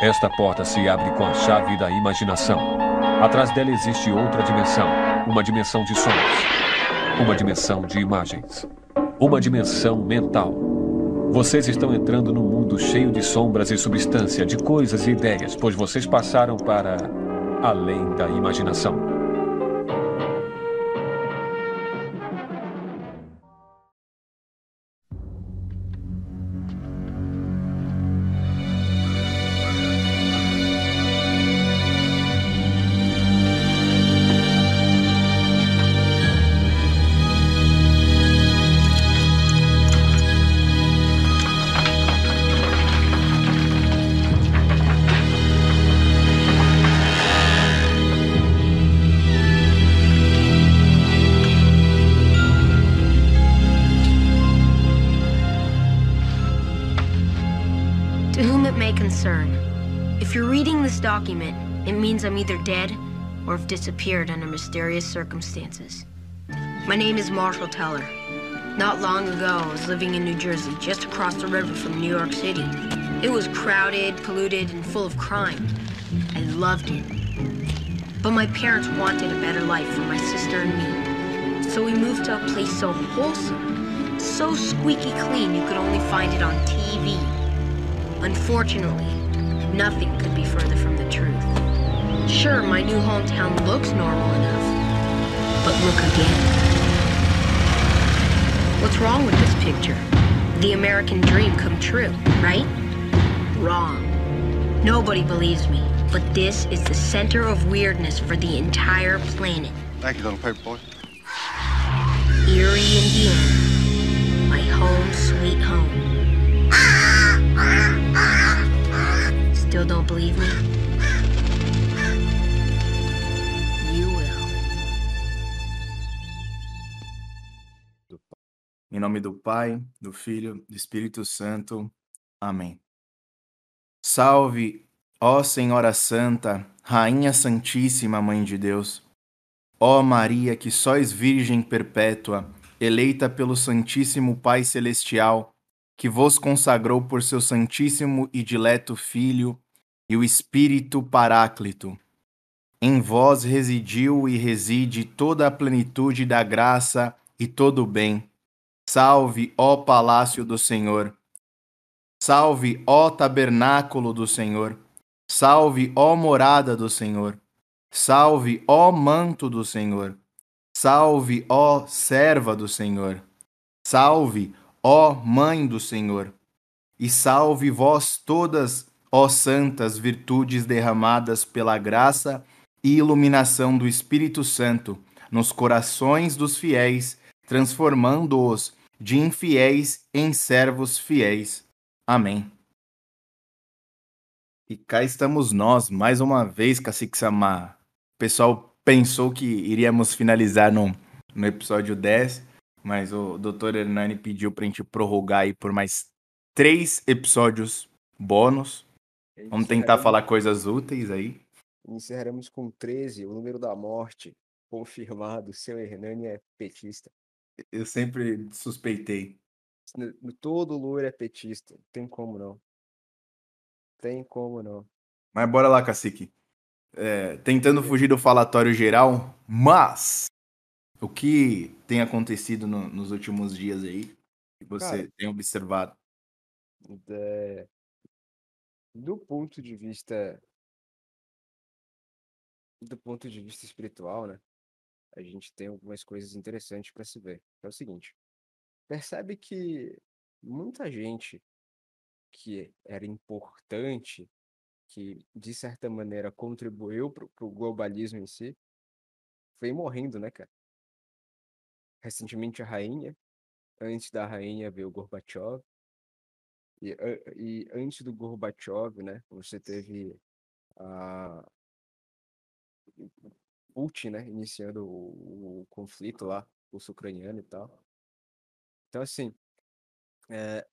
Esta porta se abre com a chave da imaginação. Atrás dela existe outra dimensão, uma dimensão de sons, uma dimensão de imagens, uma dimensão mental. Vocês estão entrando num mundo cheio de sombras e substância, de coisas e ideias, pois vocês passaram para além da imaginação. I'm either dead or have disappeared under mysterious circumstances. My name is Marshall Teller. Not long ago, I was living in New Jersey, just across the river from New York City. It was crowded, polluted, and full of crime. I loved it. But my parents wanted a better life for my sister and me. So we moved to a place so wholesome, so squeaky clean you could only find it on TV. Unfortunately, nothing could be further from. Sure, my new hometown looks normal enough, but look again. What's wrong with this picture? The American dream come true, right? Wrong. Nobody believes me, but this is the center of weirdness for the entire planet. Thank you, little paper boy. Erie, Indiana. My home, sweet home. Still don't believe me? Em nome do Pai, do Filho, do Espírito Santo. Amém. Salve, ó Senhora Santa, Rainha Santíssima, Mãe de Deus. Ó Maria, que sois Virgem perpétua, eleita pelo Santíssimo Pai Celestial, que vos consagrou por seu Santíssimo e dileto Filho e o Espírito Paráclito. Em vós residiu e reside toda a plenitude da graça e todo o bem Salve, ó palácio do Senhor. Salve, ó tabernáculo do Senhor. Salve, ó morada do Senhor. Salve, ó manto do Senhor. Salve, ó serva do Senhor. Salve, ó mãe do Senhor. E salve vós todas, ó santas virtudes derramadas pela graça e iluminação do Espírito Santo nos corações dos fiéis, transformando-os de infiéis em servos fiéis. Amém. E cá estamos nós, mais uma vez, Cacique Samar. O pessoal pensou que iríamos finalizar no, no episódio 10, mas o Dr. Hernani pediu para a gente prorrogar aí por mais três episódios bônus. Vamos tentar falar coisas úteis aí. Encerraremos com 13, o número da morte. Confirmado, seu Hernani é petista. Eu sempre suspeitei. Todo loiro é petista. Tem como não. Tem como não. Mas bora lá, cacique. É, tentando fugir do falatório geral, mas o que tem acontecido no, nos últimos dias aí que você Cara, tem observado? É, do ponto de vista do ponto de vista espiritual, né? A gente tem algumas coisas interessantes para se ver. É o seguinte: percebe que muita gente que era importante, que de certa maneira contribuiu para o globalismo em si, foi morrendo, né, cara? Recentemente a rainha, antes da rainha veio o Gorbachev, e, e antes do Gorbachev, né, você teve a Putin, né, iniciando o, o conflito lá, russo-ucraniano e tal. Então, assim, é,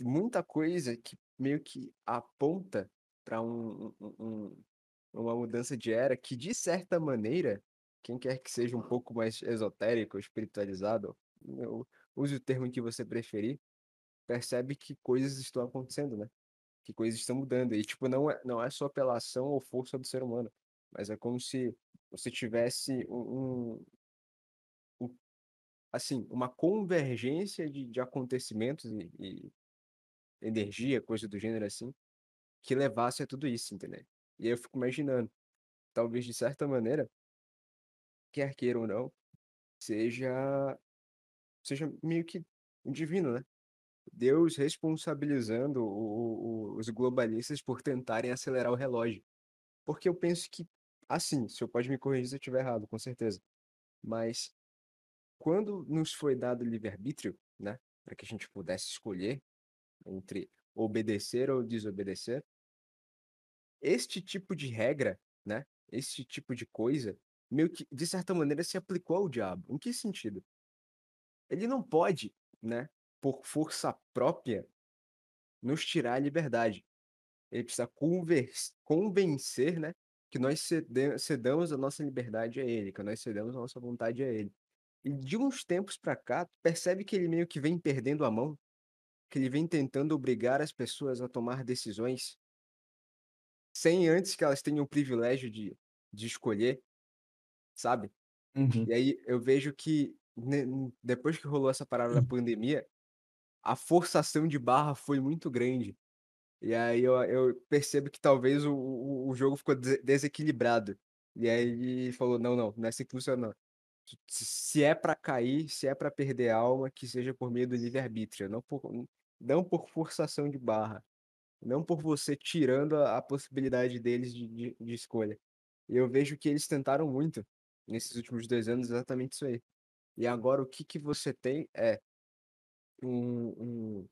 muita coisa que meio que aponta para um, um, um, uma mudança de era que, de certa maneira, quem quer que seja um pouco mais esotérico, espiritualizado, use o termo que você preferir, percebe que coisas estão acontecendo, né? que coisas estão mudando. E, tipo, não é, não é só pela ação ou força do ser humano, mas é como se você tivesse um, um- um- assim, uma convergência de, de acontecimentos e, e energia, coisa do gênero assim, que levasse a tudo isso, entendeu? E aí eu fico imaginando, talvez de certa maneira, quer queira ou não, seja, seja meio que divino, né? Deus responsabilizando o- o- os globalistas por tentarem acelerar o relógio. Porque eu penso que, assim, o senhor pode me corrigir se eu estiver errado, com certeza. Mas quando nos foi dado livre-arbítrio, né, para que a gente pudesse escolher entre obedecer ou desobedecer, este tipo de regra, né, este tipo de coisa, meio que, de certa maneira, se aplicou ao diabo. Em que sentido? Ele não pode, né, por força própria, nos tirar a liberdade. Ele precisa convencer, né, que nós cedamos a nossa liberdade a ele, que nós cedamos a nossa vontade a ele. E de uns tempos pra cá, percebe que ele meio que vem perdendo a mão, que ele vem tentando obrigar as pessoas a tomar decisões sem antes que elas tenham o privilégio de, de escolher, sabe? Uhum. E aí eu vejo que depois que rolou essa parada da pandemia, a forçação de barra foi muito grande. E aí eu, eu percebo que talvez o, o, jogo ficou des- desequilibrado. E aí ele falou, não, não, não é assim que funciona. não. Se é pra cair, se é pra perder alma, que seja por meio do livre-arbítrio, não por, não por forçação de barra. Não por você tirando a, a possibilidade deles de, de, de escolha. E eu vejo que eles tentaram muito nesses últimos dois anos exatamente isso aí. E agora o que que você tem é um, um-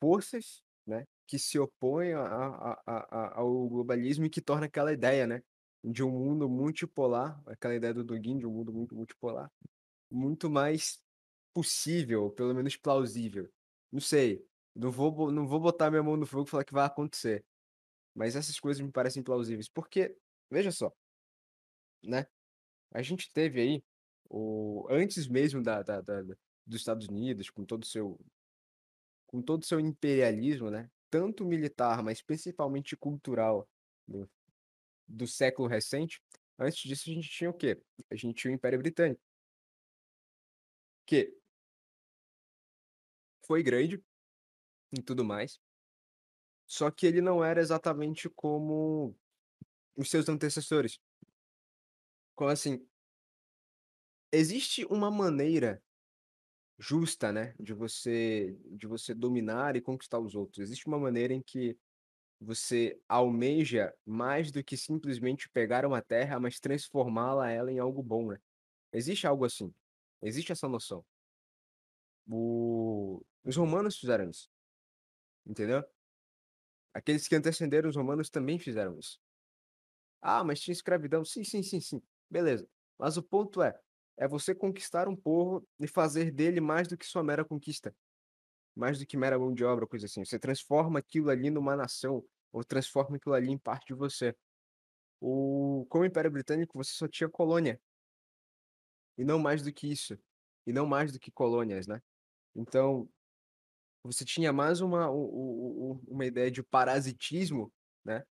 forças, né, que se opõem a, a, a, ao globalismo e que torna aquela ideia, né, de um mundo multipolar, aquela ideia do Dugin de um mundo muito multipolar, muito mais possível, pelo menos plausível. Não sei, não vou, não vou botar minha mão no fogo e falar que vai acontecer, mas essas coisas me parecem plausíveis, porque, veja só, né, a gente teve aí, o, antes mesmo da, da- da- dos Estados Unidos, com todo o seu com todo o seu imperialismo, né? Tanto militar, mas principalmente cultural do, do século recente. Antes disso, a gente tinha o quê? A gente tinha o Império Britânico, que foi grande e tudo mais, só que ele não era exatamente como os seus antecessores. Como assim? Existe uma maneira justa, né, de você de você dominar e conquistar os outros. Existe uma maneira em que você almeja mais do que simplesmente pegar uma terra, mas transformá-la ela em algo bom, né? Existe algo assim. Existe essa noção. O... Os romanos fizeram isso, entendeu? Aqueles que antecederam os romanos também fizeram isso. Ah, mas tinha escravidão. Sim, sim, sim, sim. Beleza. Mas o ponto é, é você conquistar um povo e fazer dele mais do que sua mera conquista. Mais do que mera mão de obra, coisa assim. Você transforma aquilo ali numa nação, ou transforma aquilo ali em parte de você. O... Com o Império Britânico, você só tinha colônia. E não mais do que isso. E não mais do que colônias, né? Então, você tinha mais uma, uma ideia de parasitismo, né?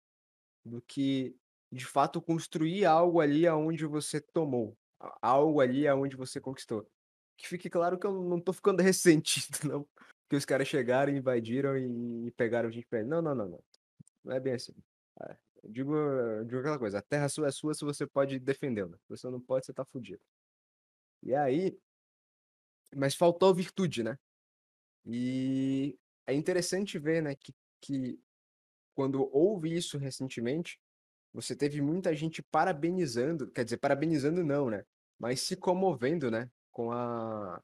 Do que, de fato, construir algo ali aonde você tomou. Algo ali aonde você conquistou. Que fique claro que eu não tô ficando ressentido, não. Que os caras chegaram, invadiram e, pegaram a gente pé. Não, não, não, não. Não é bem assim. É, digo, digo aquela coisa, a terra sua é sua se você pode defendê-la. Se você não pode, você tá fudido. E aí, mas faltou virtude, né? E é interessante ver, né, que, que quando houve isso recentemente, você teve muita gente parabenizando, quer dizer, parabenizando não, né? Mas se comovendo, né, com a,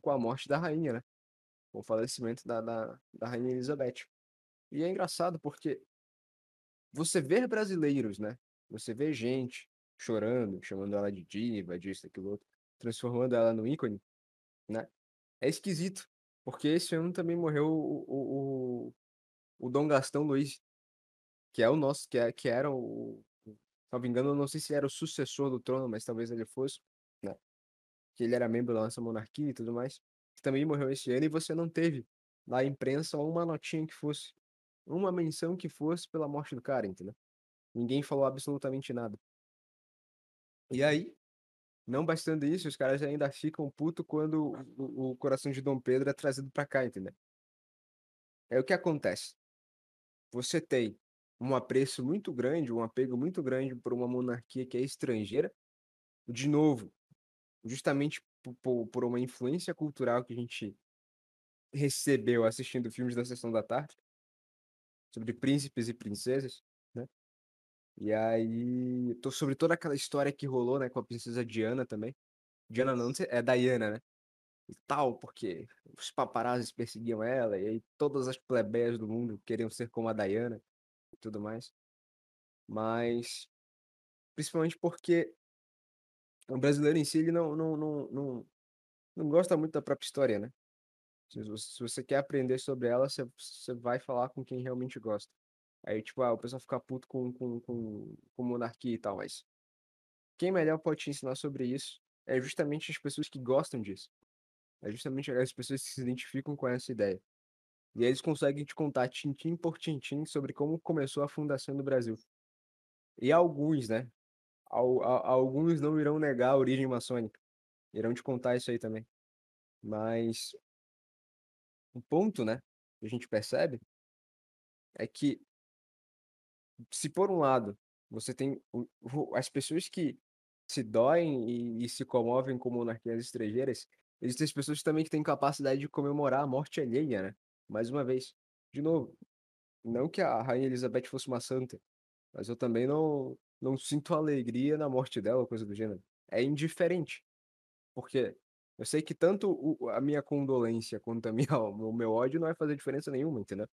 com a morte da rainha, né? Com o falecimento da, da, da rainha Elizabeth. E é engraçado porque você vê brasileiros, né? Você vê gente chorando, chamando ela de diva, disso, daquilo outro, transformando ela no ícone, né? É esquisito, porque esse ano também morreu o, o, o, o Dom Gastão Luiz, que é o nosso, que, é, que era o, salvo engano, eu não sei se era o sucessor do trono, mas talvez ele fosse, né? Que ele era membro da nossa monarquia e tudo mais, que também morreu esse ano e você não teve na imprensa uma notinha que fosse, uma menção que fosse pela morte do cara, entendeu? Ninguém falou absolutamente nada. E aí, não bastando isso, os caras ainda ficam puto quando o, o coração de Dom Pedro é trazido pra cá, entendeu? É o que acontece. Você tem um apreço muito grande, um apego muito grande por uma monarquia que é estrangeira. De novo, justamente por, por uma influência cultural que a gente recebeu assistindo filmes da Sessão da Tarde sobre príncipes e princesas, né? E aí, tô sobre toda aquela história que rolou, né, com a princesa Diana também. Diana não, é Diana, né? E tal, porque os paparazzis perseguiam ela, e aí todas as plebeias do mundo queriam ser como a Diana e tudo mais. Mas, principalmente porque o brasileiro em si, ele não, não, não, não, não gosta muito da própria história, né? Se você, se você quer aprender sobre ela, você, você vai falar com quem realmente gosta. Aí, tipo, ah, o pessoal fica puto com, com, com, com monarquia e tal, mas quem melhor pode te ensinar sobre isso é justamente as pessoas que gostam disso. É justamente as pessoas que se identificam com essa ideia. E aí eles conseguem te contar tintim por tintim sobre como começou a fundação do Brasil. E alguns, né? Alguns não irão negar a origem maçônica. Irão te contar isso aí também. Mas o ponto, né, que a gente percebe é que se por um lado você tem as pessoas que se doem e, e se comovem com monarquias estrangeiras, existem as pessoas também que têm capacidade de comemorar a morte alheia, né? Mais uma vez, de novo, não que a rainha Elizabeth fosse uma santa, mas eu também não não sinto alegria na morte dela, coisa do gênero. É indiferente, porque eu sei que tanto o, a minha condolência quanto a minha, o meu ódio não vai fazer diferença nenhuma, entendeu?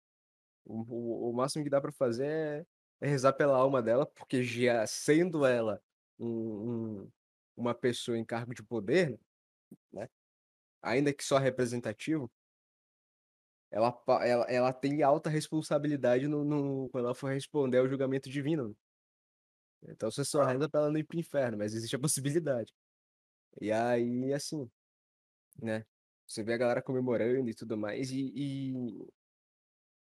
O, o, o máximo que dá para fazer é, é, rezar pela alma dela, porque já sendo ela um, um, uma pessoa em cargo de poder, né? Ainda que só representativo, ela, ela, ela tem alta responsabilidade no, no, quando ela for responder ao julgamento divino. Então você só reza pra ela não ir pro inferno, mas existe a possibilidade. E aí, assim, né? Você vê a galera comemorando e tudo mais, e, e,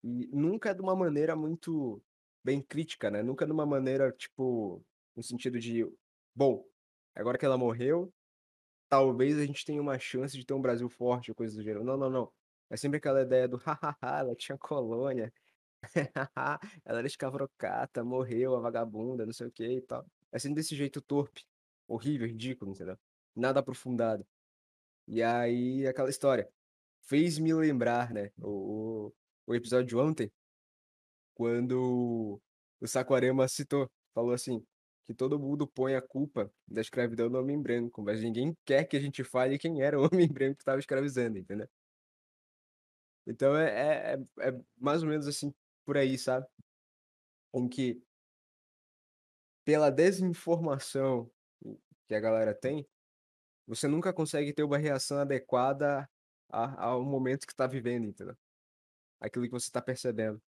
e nunca de uma maneira muito bem crítica, né? Nunca de uma maneira, tipo, no sentido de, bom, agora que ela morreu, talvez a gente tenha uma chance de ter um Brasil forte, coisa do gênero. Não, não, não. É sempre aquela ideia do hahaha, ela tinha colônia, ela era escavrocata, morreu, a vagabunda, não sei o que e tal. É sempre desse jeito torpe, horrível, ridículo, entendeu? Nada aprofundado. E aí, aquela história. Fez me lembrar, né? O, o episódio de ontem, quando o Saquarema citou, falou assim, que todo mundo põe a culpa da escravidão no homem branco, mas ninguém quer que a gente fale quem era o homem branco que estava escravizando, entendeu? Então é, é, é, é mais ou menos assim por aí, sabe? Em que, pela desinformação que a galera tem, você nunca consegue ter uma reação adequada ao momento que está vivendo, entendeu? Aquilo que você está percebendo.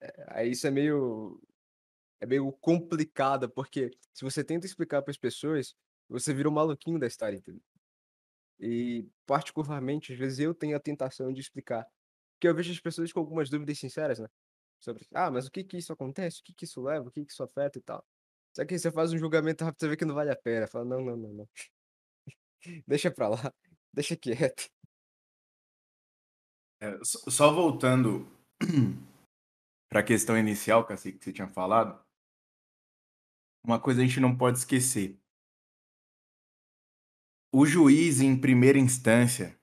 É, aí isso é meio é meio complicado, porque se você tenta explicar para as pessoas, você vira um maluquinho da história, entendeu? E particularmente, às vezes eu tenho a tentação de explicar, porque eu vejo as pessoas com algumas dúvidas sinceras, né? Sobre, ah, mas o que que isso acontece? O que que isso leva? O que que isso afeta e tal. Só que você faz um julgamento rápido, você vê que não vale a pena. Fala, não, não, não, não. Deixa pra lá, deixa quieto. É, só voltando para a questão inicial, que você tinha falado, uma coisa a gente não pode esquecer. O juiz em primeira instância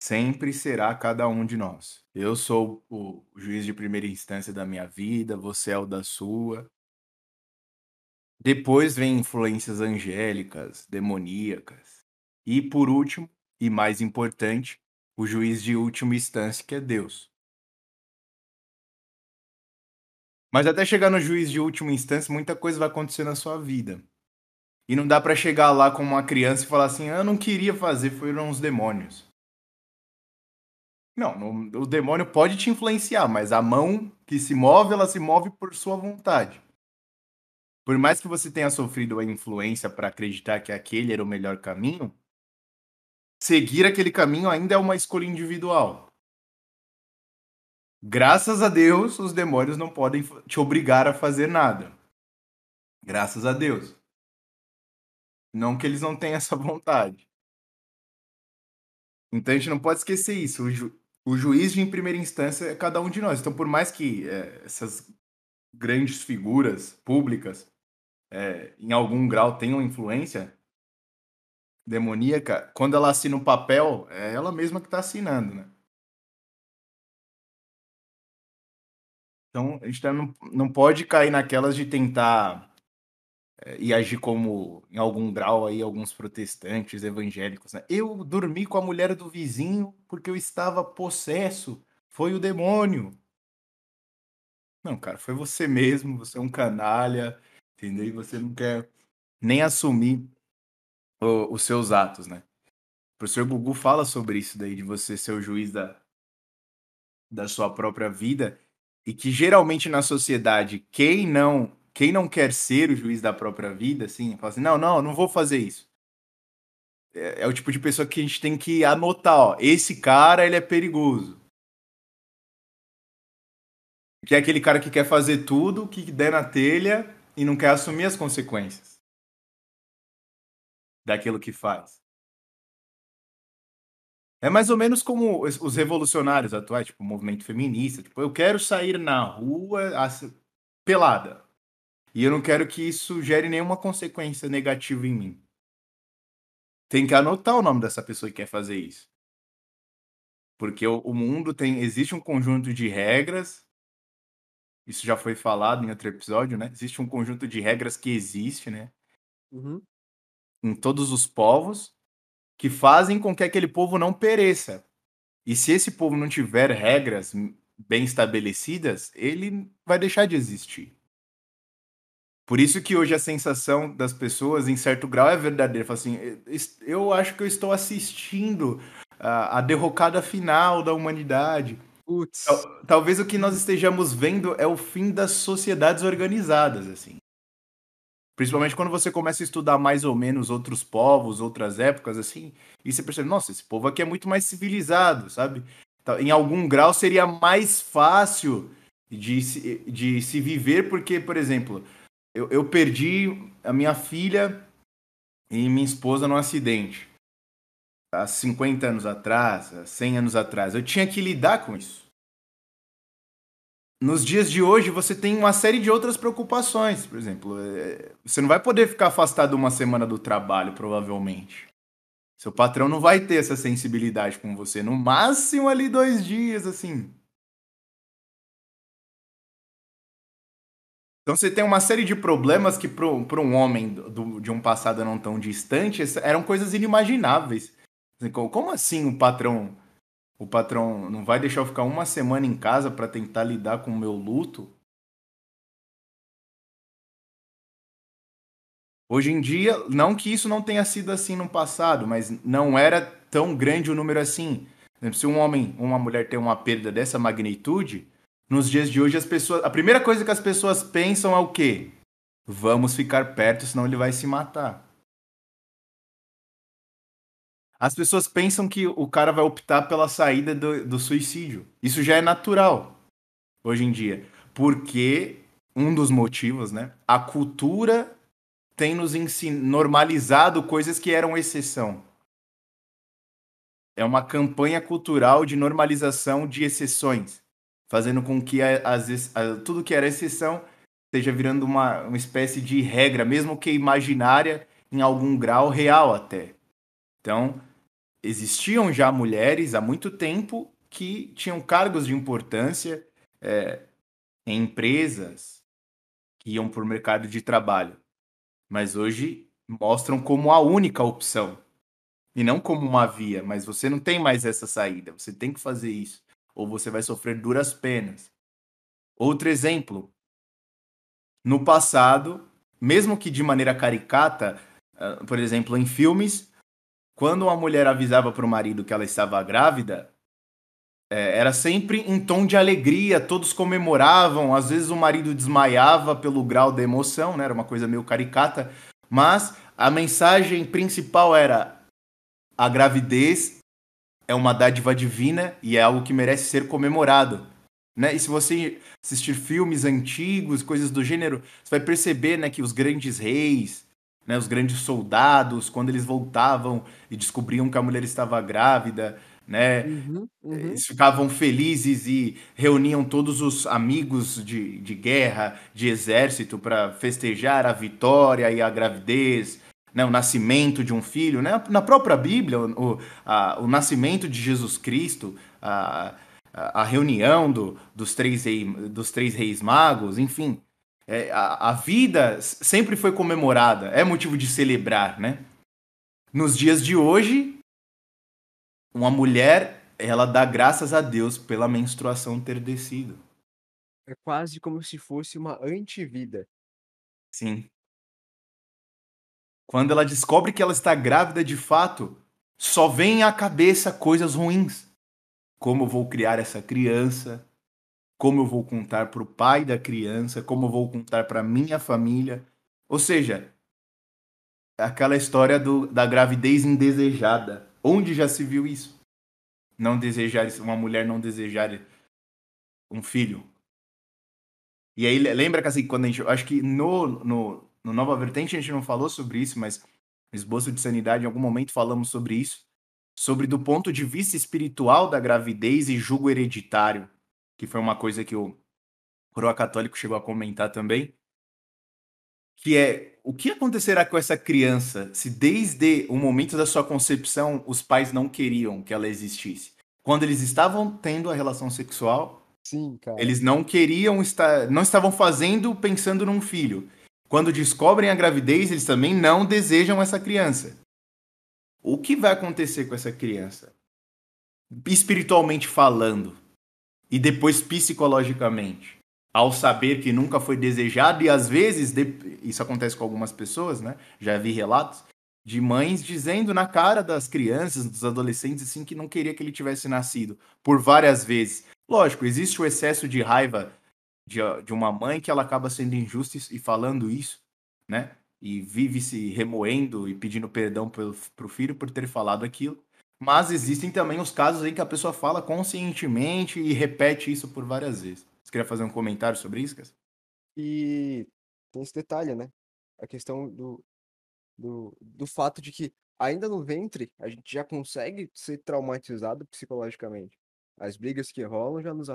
sempre será cada um de nós. Eu sou o juiz de primeira instância da minha vida, você é o da sua. Depois vem influências angélicas, demoníacas. E por último, e mais importante, o juiz de última instância, que é Deus. Mas até chegar no juiz de última instância, muita coisa vai acontecer na sua vida. E não dá para chegar lá como uma criança e falar assim: ah, "Eu não queria fazer, foram os demônios". Não, não, o demônio pode te influenciar, mas a mão que se move, ela se move por sua vontade. Por mais que você tenha sofrido a influência para acreditar que aquele era o melhor caminho, seguir aquele caminho ainda é uma escolha individual. Graças a Deus, os demônios não podem te obrigar a fazer nada. Graças a Deus. Não que eles não tenham essa vontade. Então a gente não pode esquecer isso. O, ju o juiz de em primeira instância é cada um de nós. Então, por mais que é, essas grandes figuras públicas, é, em algum grau, tenham influência demoníaca, quando ela assina o um papel, é ela mesma que está assinando, né? Então, a gente não, não pode cair naquelas de tentar e agir como, em algum grau, aí, alguns protestantes evangélicos. Né? Eu dormi com a mulher do vizinho porque eu estava possesso. Foi o demônio. Não, cara, foi você mesmo. Você é um canalha, entendeu? E você não quer nem assumir o, os seus atos, né? O professor Gugu fala sobre isso daí, de você ser o juiz da, da sua própria vida. E que geralmente na sociedade, quem não quem não quer ser o juiz da própria vida, assim, fala assim, não, não, não vou fazer isso. É, é, o tipo de pessoa que a gente tem que anotar, ó, esse cara, ele é perigoso. Que é aquele cara que quer fazer tudo, que der na telha e não quer assumir as consequências daquilo que faz. É mais ou menos como os revolucionários atuais, tipo o movimento feminista. Tipo, eu quero sair na rua pelada. E eu não quero que isso gere nenhuma consequência negativa em mim. Tem que anotar o nome dessa pessoa que quer fazer isso. Porque o, o mundo tem. Existe um conjunto de regras. Isso já foi falado em outro episódio, né? Existe um conjunto de regras que existe, né? Uhum. Em todos os povos, que fazem com que aquele povo não pereça. E se esse povo não tiver regras bem estabelecidas, ele vai deixar de existir. Por isso que hoje a sensação das pessoas, em certo grau, é verdadeira. Fala assim, eu acho que eu estou assistindo a, a derrocada final da humanidade. Putz. Talvez o que nós estejamos vendo é o fim das sociedades organizadas, assim. Principalmente quando você começa a estudar mais ou menos outros povos, outras épocas, assim, e você percebe, nossa, esse povo aqui é muito mais civilizado, sabe? Em algum grau seria mais fácil de se, de se viver, porque, por exemplo, eu, eu perdi a minha filha e minha esposa num acidente. Há 50 anos atrás, há 100 anos atrás. Eu tinha que lidar com isso. Nos dias de hoje, você tem uma série de outras preocupações. Por exemplo, é, você não vai poder ficar afastado uma semana do trabalho, provavelmente. Seu patrão não vai ter essa sensibilidade com você. No máximo ali dois dias, assim. Então você tem uma série de problemas que para um homem do, de um passado não tão distante eram coisas inimagináveis. Como assim o patrão o patrão não vai deixar eu ficar uma semana em casa para tentar lidar com o meu luto? Hoje em dia, não que isso não tenha sido assim no passado, mas não era tão grande o número assim. Se um homem, uma mulher tem uma perda dessa magnitude, nos dias de hoje as pessoas, a primeira coisa que as pessoas pensam é o quê? Vamos ficar perto, senão ele vai se matar. As pessoas pensam que o cara vai optar pela saída do, do suicídio. Isso já é natural hoje em dia. Porque um dos motivos, né? A cultura tem nos normalizado coisas que eram exceção. É uma campanha cultural de normalização de exceções fazendo com que as, tudo que era exceção esteja virando uma, uma espécie de regra, mesmo que imaginária, em algum grau real até. Então, existiam já mulheres há muito tempo que tinham cargos de importância é, em empresas que iam para o mercado de trabalho, mas hoje mostram como a única opção e não como uma via. Mas você não tem mais essa saída, você tem que fazer isso ou você vai sofrer duras penas. Outro exemplo. No passado, mesmo que de maneira caricata, uh, por exemplo, em filmes, quando uma mulher avisava para o marido que ela estava grávida, é, era sempre em tom de alegria, todos comemoravam, às vezes o marido desmaiava pelo grau da emoção, né? era uma coisa meio caricata, mas a mensagem principal era a gravidez é uma dádiva divina e é algo que merece ser comemorado. Né? E se você assistir filmes antigos, coisas do gênero, você vai perceber né, que os grandes reis, né, os grandes soldados, quando eles voltavam e descobriam que a mulher estava grávida, né, Uhum, uhum. eles ficavam felizes e reuniam todos os amigos de, de guerra, de exército, para festejar a vitória e a gravidez, né, o nascimento de um filho. Né? Na própria Bíblia, o, a, o nascimento de Jesus Cristo, a, a reunião do, dos, três rei, dos três reis magos, enfim. É, a, a vida sempre foi comemorada, é motivo de celebrar, né? Nos dias de hoje, uma mulher, ela dá graças a Deus pela menstruação ter descido. É quase como se fosse uma antivida. Sim. Quando ela descobre que ela está grávida de fato, só vem à cabeça coisas ruins. Como eu vou criar essa criança? Como eu vou contar para o pai da criança? Como eu vou contar para minha família? Ou seja, aquela história do, da gravidez indesejada. Onde já se viu isso? Não desejar, uma mulher não desejar um filho. E aí, lembra que assim, quando a gente. Acho que no, no, no Nova Vertente a gente não falou sobre isso, mas no Esboço de Sanidade, em algum momento falamos sobre isso. Sobre do ponto de vista espiritual da gravidez e jugo hereditário, que foi uma coisa que o Coroa Católico chegou a comentar também. Que é o que acontecerá com essa criança se desde o momento da sua concepção os pais não queriam que ela existisse? Quando eles estavam tendo a relação sexual, Sim, eles não queriam estar, não estavam fazendo pensando num filho. Quando descobrem a gravidez, eles também não desejam essa criança. O que vai acontecer com essa criança? Espiritualmente falando e depois psicologicamente, ao saber que nunca foi desejado e às vezes isso acontece com algumas pessoas, né? Já vi relatos de mães dizendo na cara das crianças, dos adolescentes assim que não queria que ele tivesse nascido por várias vezes. Lógico, existe o excesso de raiva de, de uma mãe que ela acaba sendo injusta e falando isso, né? E vive se remoendo e pedindo perdão pelo, pro filho por ter falado aquilo. Mas existem também os casos em que a pessoa fala conscientemente e repete isso por várias vezes. Você queria fazer um comentário sobre isso, Cas? E tem esse detalhe, né? A questão do, do, do fato de que ainda no ventre a gente já consegue ser traumatizado psicologicamente. As brigas que rolam já nos,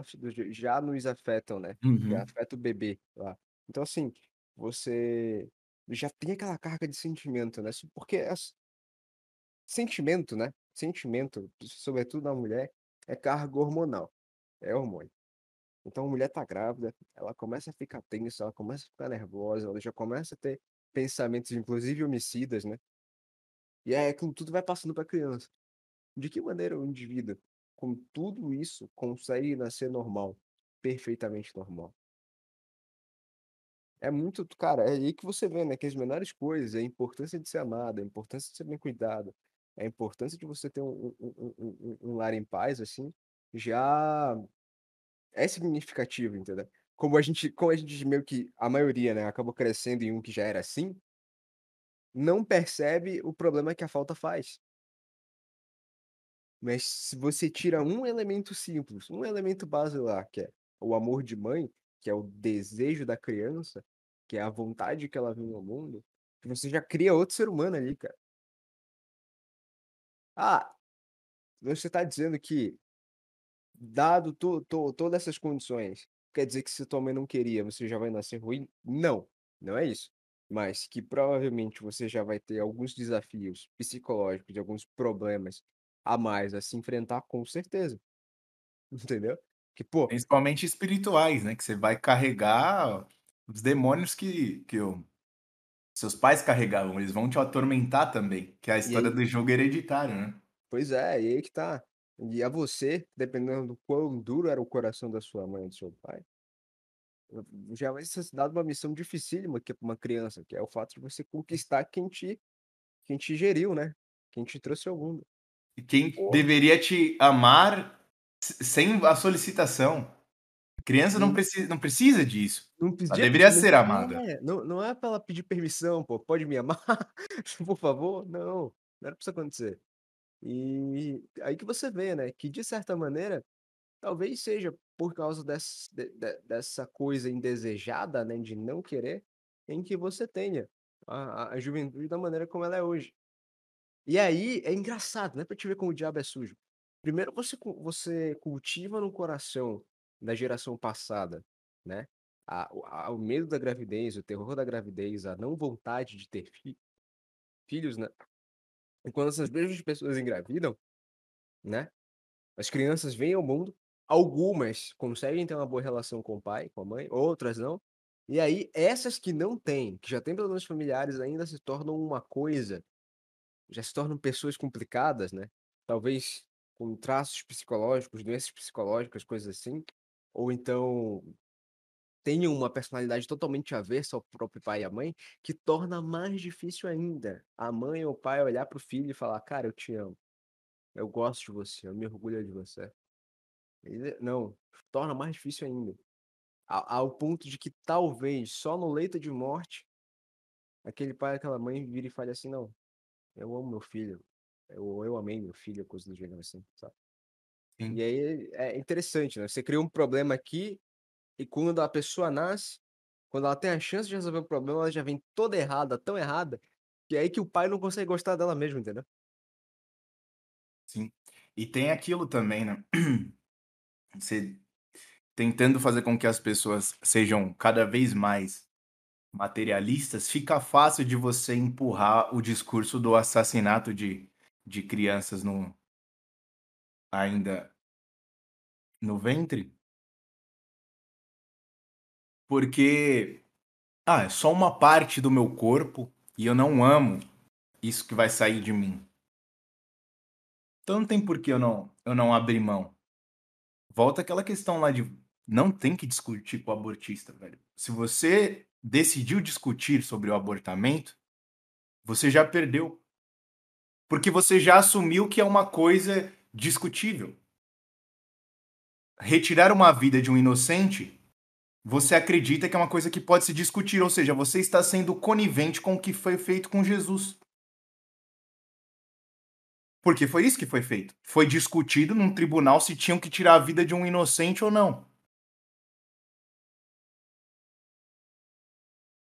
já nos afetam, né? Uhum. Já afeta o bebê lá. Então, assim, você já tem aquela carga de sentimento, né? Porque as... sentimento, né? Sentimento, sobretudo na mulher, é carga hormonal. É hormônio. Então a mulher tá grávida, ela começa a ficar tensa, ela começa a ficar nervosa, ela já começa a ter pensamentos, inclusive homicidas, né? E aí aquilo tudo vai passando para a criança. De que maneira o indivíduo, com tudo isso, consegue nascer normal, perfeitamente normal? É muito, cara, é aí que você vê, né, que as menores coisas, a importância de ser amado, a importância de ser bem cuidado, a importância de você ter um, um, um, um lar em paz, assim, já é significativo, entendeu? Como a gente, como a gente meio que, a maioria, né, acabou crescendo em um que já era assim, não percebe o problema que a falta faz. Mas se você tira um elemento simples, um elemento basilar, que é o amor de mãe, que é o desejo da criança, que é a vontade que ela vem ao mundo, você já cria outro ser humano ali, cara. Ah, você está dizendo que, dado to, to, todas essas condições, quer dizer que se tua mãe não queria, você já vai nascer ruim? Não, não é isso. Mas que provavelmente você já vai ter alguns desafios psicológicos, alguns problemas a mais a se enfrentar, com certeza. Entendeu? Que, pô, Principalmente espirituais, né? Que você vai carregar os demônios que, que o, seus pais carregavam. Eles vão te atormentar também, que é a história aí, do jogo hereditário, né? pois é, e aí que tá. E a você, dependendo do quão duro era o coração da sua mãe e do seu pai, já vai ser dado uma missão dificílima aqui para uma criança, que é o fato de você conquistar quem te, quem te geriu, né? Quem te trouxe ao mundo. Quem deveria te amar sem a solicitação. Criança não não, precisa, não precisa disso. não Ela pedia, deveria não, ser amada. é, não, não é para ela pedir permissão, pô, pode me amar, por favor? Não, não era pra isso acontecer. E aí que você vê, né, que de certa maneira, talvez seja por causa dessa, dessa coisa indesejada, né, de não querer, em que você tenha a, a juventude da maneira como ela é hoje. E aí é engraçado, né, para te ver como o diabo é sujo. Primeiro você, você cultiva no coração da geração passada, né, a, a, o medo da gravidez, o terror da gravidez, a não vontade de ter fi filhos, né? E quando essas mesmas pessoas engravidam, né? As crianças vêm ao mundo, algumas conseguem ter uma boa relação com o pai, com a mãe, outras não. E aí, essas que não têm, que já têm problemas familiares, ainda se tornam uma coisa, já se tornam pessoas complicadas, né? Talvez com traços psicológicos, doenças psicológicas, coisas assim. Ou então tenham uma personalidade totalmente aversa ao próprio pai e à mãe, que torna mais difícil ainda a mãe ou o pai olhar para o filho e falar: Cara, eu te amo, eu gosto de você, eu me orgulho de você. não, torna mais difícil ainda. Ao ponto de que talvez só no leito de morte, aquele pai aquela mãe vira e fale assim: Não, eu amo meu filho, eu, eu amei meu filho, coisa do gênero assim, sabe? Sim. E aí é interessante, né? Você cria um problema aqui e quando a pessoa nasce, quando ela tem a chance de resolver o problema, ela já vem toda errada, tão errada, que é aí que o pai não consegue gostar dela mesmo, entendeu? Sim. E tem aquilo também, né? Você tentando fazer com que as pessoas sejam cada vez mais materialistas, fica fácil de você empurrar o discurso do assassinato de, de crianças no ainda no ventre porque ah, é só uma parte do meu corpo e eu não amo isso que vai sair de mim. Então não tem por que eu não, eu não abrir mão. Volta aquela questão lá de não tem que discutir com o abortista, velho. Se você decidiu discutir sobre o abortamento, você já perdeu. Porque você já assumiu que é uma coisa discutível. Retirar uma vida de um inocente você acredita que é uma coisa que pode se discutir, ou seja, você está sendo conivente com o que foi feito com Jesus. Porque foi isso que foi feito. Foi discutido num tribunal se tinham que tirar a vida de um inocente ou não.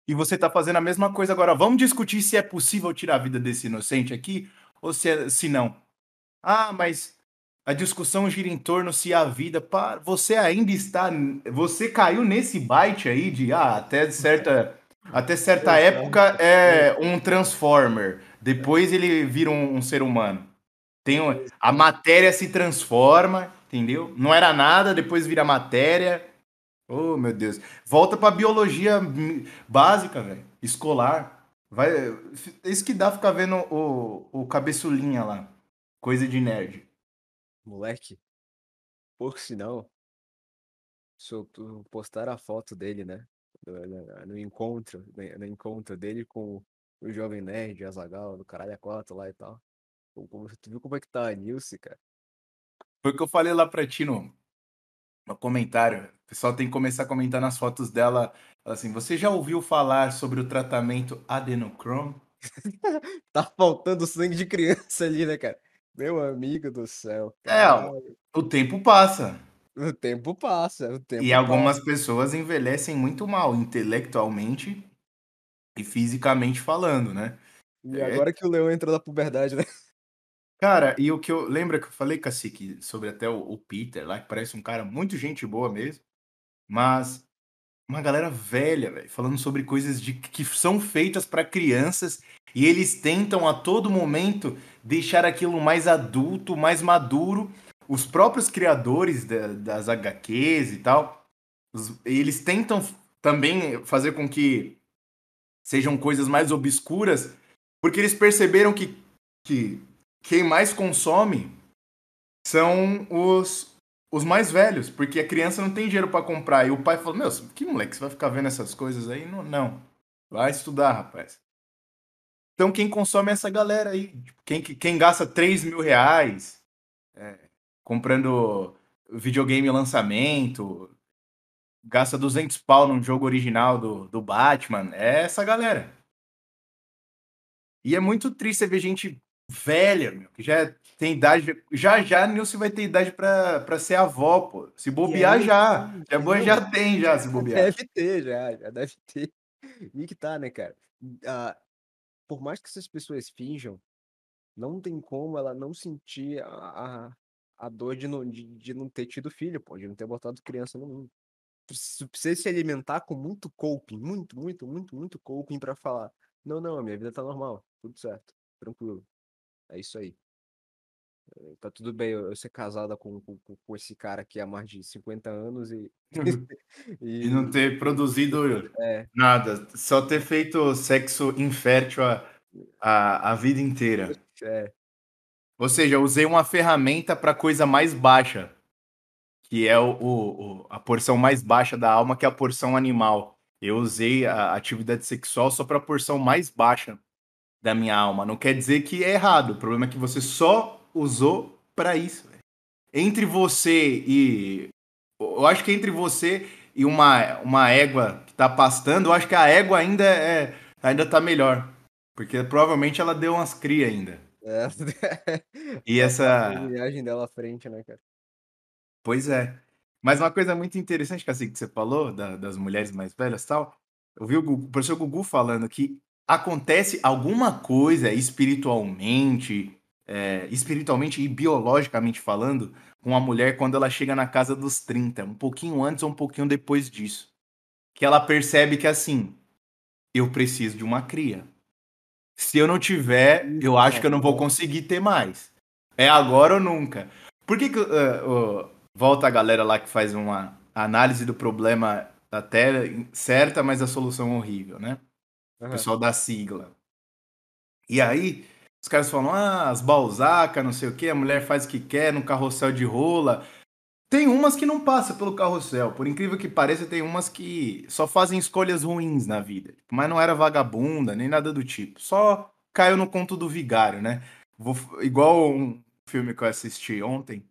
E você está fazendo a mesma coisa agora. Vamos discutir se é possível tirar a vida desse inocente aqui ou se, é, se não. Ah, mas a discussão gira em torno se a vida. Pá, você ainda está. Você caiu nesse byte aí de. Ah, até certa. Até certa época é um Transformer. Depois ele vira um, um ser humano. Tem um, a matéria se transforma, entendeu? Não era nada, depois vira matéria. Oh, meu Deus. Volta pra biologia básica, velho. Escolar. Vai, isso que dá ficar vendo o, o cabeçulinha lá. Coisa de nerd. Moleque, por sinal, soltou, postaram a foto dele, né? No, no encontro, no encontro dele com o Jovem Nerd, Azagal, do caralho a quatro lá e tal. Tu viu como é que tá a Nilce, cara? Foi o que eu falei lá pra ti no, no comentário. O pessoal tem que começar a comentar nas fotos dela. Assim, você já ouviu falar sobre o tratamento adenochrome? tá faltando sangue de criança ali, né, cara? Meu amigo do céu. É, o tempo passa. O tempo passa. O tempo e algumas pessoas envelhecem muito mal, intelectualmente e fisicamente falando, né? E é... agora que o Leão entra na puberdade, né? Cara, e o que eu. Lembra que eu falei, Cacique, sobre até o, o Peter lá, que parece um cara muito gente boa mesmo. Mas uma galera velha, velho, falando sobre coisas de, que são feitas para crianças e eles tentam a todo momento deixar aquilo mais adulto, mais maduro. Os próprios criadores da, das HQs e tal, os, eles tentam também fazer com que sejam coisas mais obscuras, porque eles perceberam que, que quem mais consome são os, os mais velhos, porque a criança não tem dinheiro para comprar. E o pai falou: Meu, que moleque, você vai ficar vendo essas coisas aí? Não, não. Vai estudar, rapaz. Então, quem consome é essa galera aí. Quem, quem gasta 3 mil reais é, comprando videogame lançamento, gasta 200 pau num jogo original do, do Batman, é essa galera. E é muito triste ver gente velha, meu, que já tem idade. Já já Nilce vai ter idade pra, pra ser avó, pô. Se bobear aí, já. Já, boa, já tem, já, se bobear. Deve ter já, já deve ter. E que tá, né, cara? Ah, por mais que essas pessoas finjam, não tem como ela não sentir a, a, a dor de não, de, de não ter tido filho, pô, de não ter botado criança no mundo. Preci- Precisa se alimentar com muito coping, muito, muito, muito, muito coping pra falar: não, não, a minha vida tá normal, tudo certo, tranquilo. É isso aí. Eh, Tá tudo bem eu, ser casada com, com, com esse cara aqui há mais de 50 anos e. E não ter produzido É, nada. Só ter feito sexo infértil a, a, a vida inteira. é, Ou seja, eu usei uma ferramenta para coisa mais baixa, que é o- o- a porção mais baixa da alma, que é a porção animal. Eu usei a atividade sexual só para a porção mais baixa da minha alma. Não quer dizer que é errado. O problema é que você só usou para isso. Entre você e. Eu acho que entre você e uma, uma égua que tá pastando, eu acho que a égua ainda é ainda tá melhor. Porque provavelmente ela deu umas cria ainda. é. E A essa. viagem dela à frente, né, cara? Pois é. Mas uma coisa muito interessante, que você falou, da- das mulheres mais velhas e tal, eu vi o, Gugu- o professor Gugu falando que acontece alguma coisa espiritualmente, é, espiritualmente e biologicamente falando, com a mulher quando ela chega na casa dos 30, um pouquinho antes ou um pouquinho depois disso. Que ela percebe que assim, eu preciso de uma cria. Se eu não tiver, eu acho que eu não vou conseguir ter mais. É agora ou nunca. Por que, que uh, uh, volta a galera lá que faz uma análise do problema até certa, mas a solução horrível, né? O Aham. pessoal da sigla. E aí, os caras falam, ah, as balzacas, não sei o que, a mulher faz o que quer no carrossel de rola. Tem umas que não passam pelo carrossel. Por incrível que pareça, tem umas que só fazem escolhas ruins na vida. Mas não era vagabunda, nem nada do tipo. Só caiu no conto do vigário, né? Vou, igual um filme que eu assisti ontem,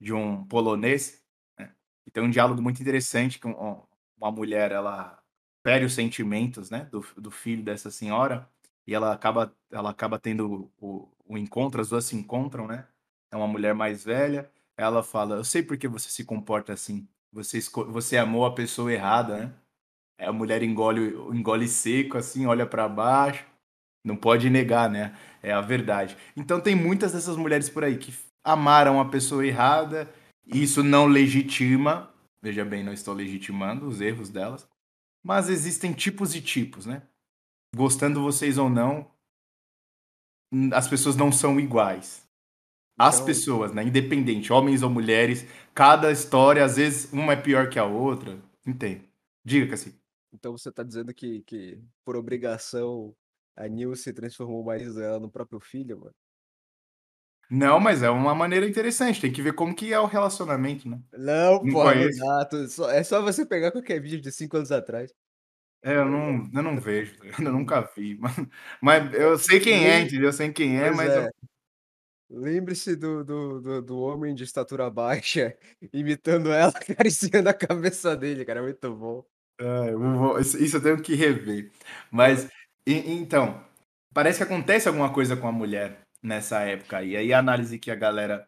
de um polonês, né? E tem um diálogo muito interessante ó, uma mulher, ela fere os sentimentos, né, do, do filho dessa senhora, e ela acaba, ela acaba tendo o, o encontro, as duas se encontram, né? É uma mulher mais velha, ela fala: Eu sei por que você se comporta assim. Você, você amou a pessoa errada, né? Aí a mulher engole, engole seco, assim, olha pra baixo. Não pode negar, né? É a verdade. Então tem muitas dessas mulheres por aí que amaram a pessoa errada. Isso não legitima. Veja bem, não estou legitimando os erros delas. Mas existem tipos e tipos, né? Gostando vocês ou não, as pessoas não são iguais. As Então- pessoas, né? Independente, homens ou mulheres, cada história, às vezes, uma é pior que a outra. Entende? Diga, Cassi. Então você tá dizendo que, que por obrigação a Nilce transformou o marido dela no próprio filho, mano? Não, mas é uma maneira interessante. Tem que ver como que é o relacionamento, né? Não, Não dá. tu- só- é só você pegar qualquer vídeo de 5 anos atrás. É, eu não, eu não vejo, eu nunca vi. Mas, mas eu sei quem é, entendeu? Eu sei quem é, Pois mas é. eu- Lembre-se do, do, do, do homem de estatura baixa imitando ela, acariciando a cabeça dele, cara. É muito bom. é, eu vou- isso isso eu tenho que rever. Mas, e- então, parece que acontece alguma coisa com a mulher nessa época. E aí a análise que a galera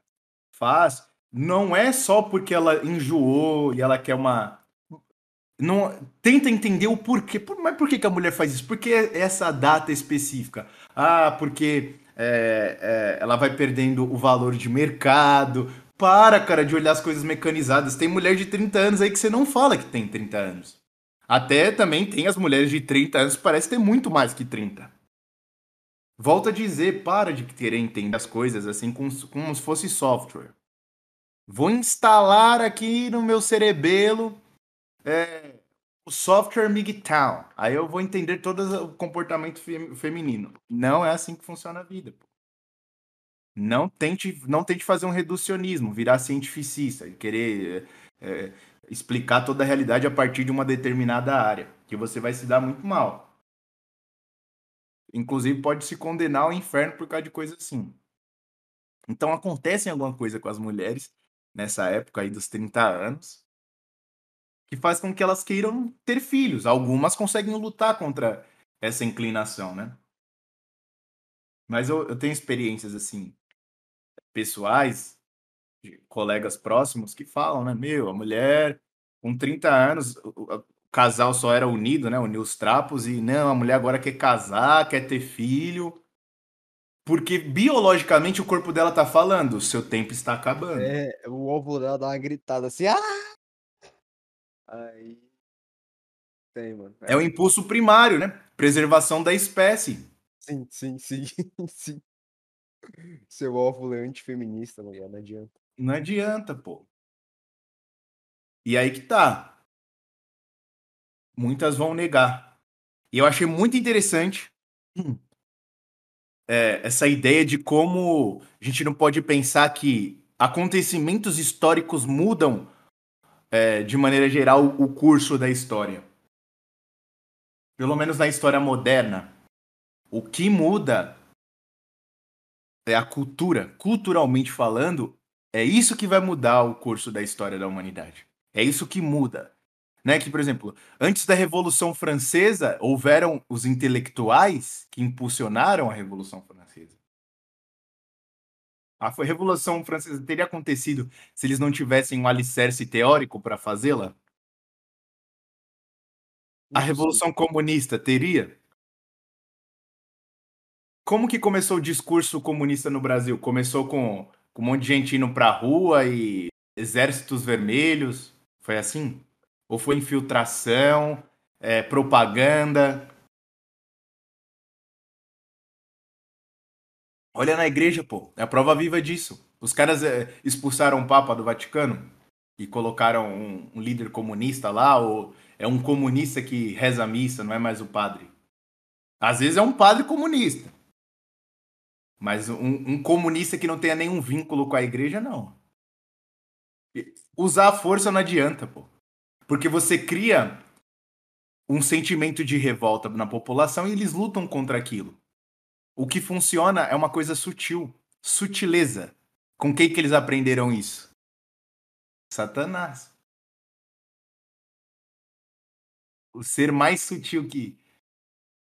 faz não é só porque ela enjoou e ela quer uma. Não, tenta entender o porquê. Por- Mas por que, que a mulher faz isso? Por que essa data específica? Ah, porque é, é, ela vai perdendo o valor de mercado. Para, cara, de olhar as coisas mecanizadas. Tem mulher de 30 anos aí que você não fala que tem 30 anos. Até também tem as mulheres de 30 anos parece ter muito mais que 30. Volto a dizer, para de querer entender as coisas assim como, como se fosse software. Vou instalar aqui no meu cerebelo é, o software MGTOW. Aí eu vou entender todo o comportamento fe- feminino. Não é assim que funciona a vida. pô. Não tente, não tente fazer um reducionismo, virar cientificista e querer é, explicar toda a realidade a partir de uma determinada área, que você vai se dar muito mal. Inclusive pode se condenar ao inferno por causa de coisa assim. Então acontece alguma coisa com as mulheres nessa época aí dos 30 anos que faz com que elas queiram ter filhos. Algumas conseguem lutar contra essa inclinação, né? Mas eu, eu tenho experiências assim, pessoais, de colegas próximos que falam, né? Meu, a mulher com 30 anos, casal só era unido, né? Uniu os trapos e não, a mulher agora quer casar, quer ter filho. Porque biologicamente o corpo dela tá falando, o seu tempo está acabando. É, o óvulo dela dá uma gritada assim, ah! Aí. Tem, mano. É o impulso primário, né? Preservação da espécie. Sim, sim, sim, sim. Seu óvulo é antifeminista, mulher, não adianta. Não adianta, pô. E aí que tá. Muitas vão negar. E eu achei muito interessante é, essa ideia de como a gente não pode pensar que acontecimentos históricos mudam, é, de maneira geral, o curso da história. Pelo menos na história moderna. O que muda é a cultura. Culturalmente falando, é isso que vai mudar o curso da história da humanidade. É isso que muda. Né? Que, por exemplo, antes da Revolução Francesa, houveram os intelectuais que impulsionaram a Revolução Francesa. A Revolução Francesa teria acontecido se eles não tivessem um alicerce teórico para fazê-la? A Revolução Comunista teria? Como que começou o discurso comunista no Brasil? Começou com, com um monte de gente indo pra rua e exércitos vermelhos? Foi assim? Ou foi infiltração, é, propaganda? Olha na igreja, pô. É a prova viva disso. Os caras é, expulsaram o Papa do Vaticano e colocaram um, um líder comunista lá, ou é um comunista que reza a missa, não é mais o padre. Às vezes é um padre comunista. Mas um, um, comunista que não tenha nenhum vínculo com a igreja, não. Usar a força não adianta, pô. Porque você cria um sentimento de revolta na população e eles lutam contra aquilo. O que funciona é uma coisa sutil, sutileza. Com quem que eles aprenderam isso? Satanás. O ser mais sutil que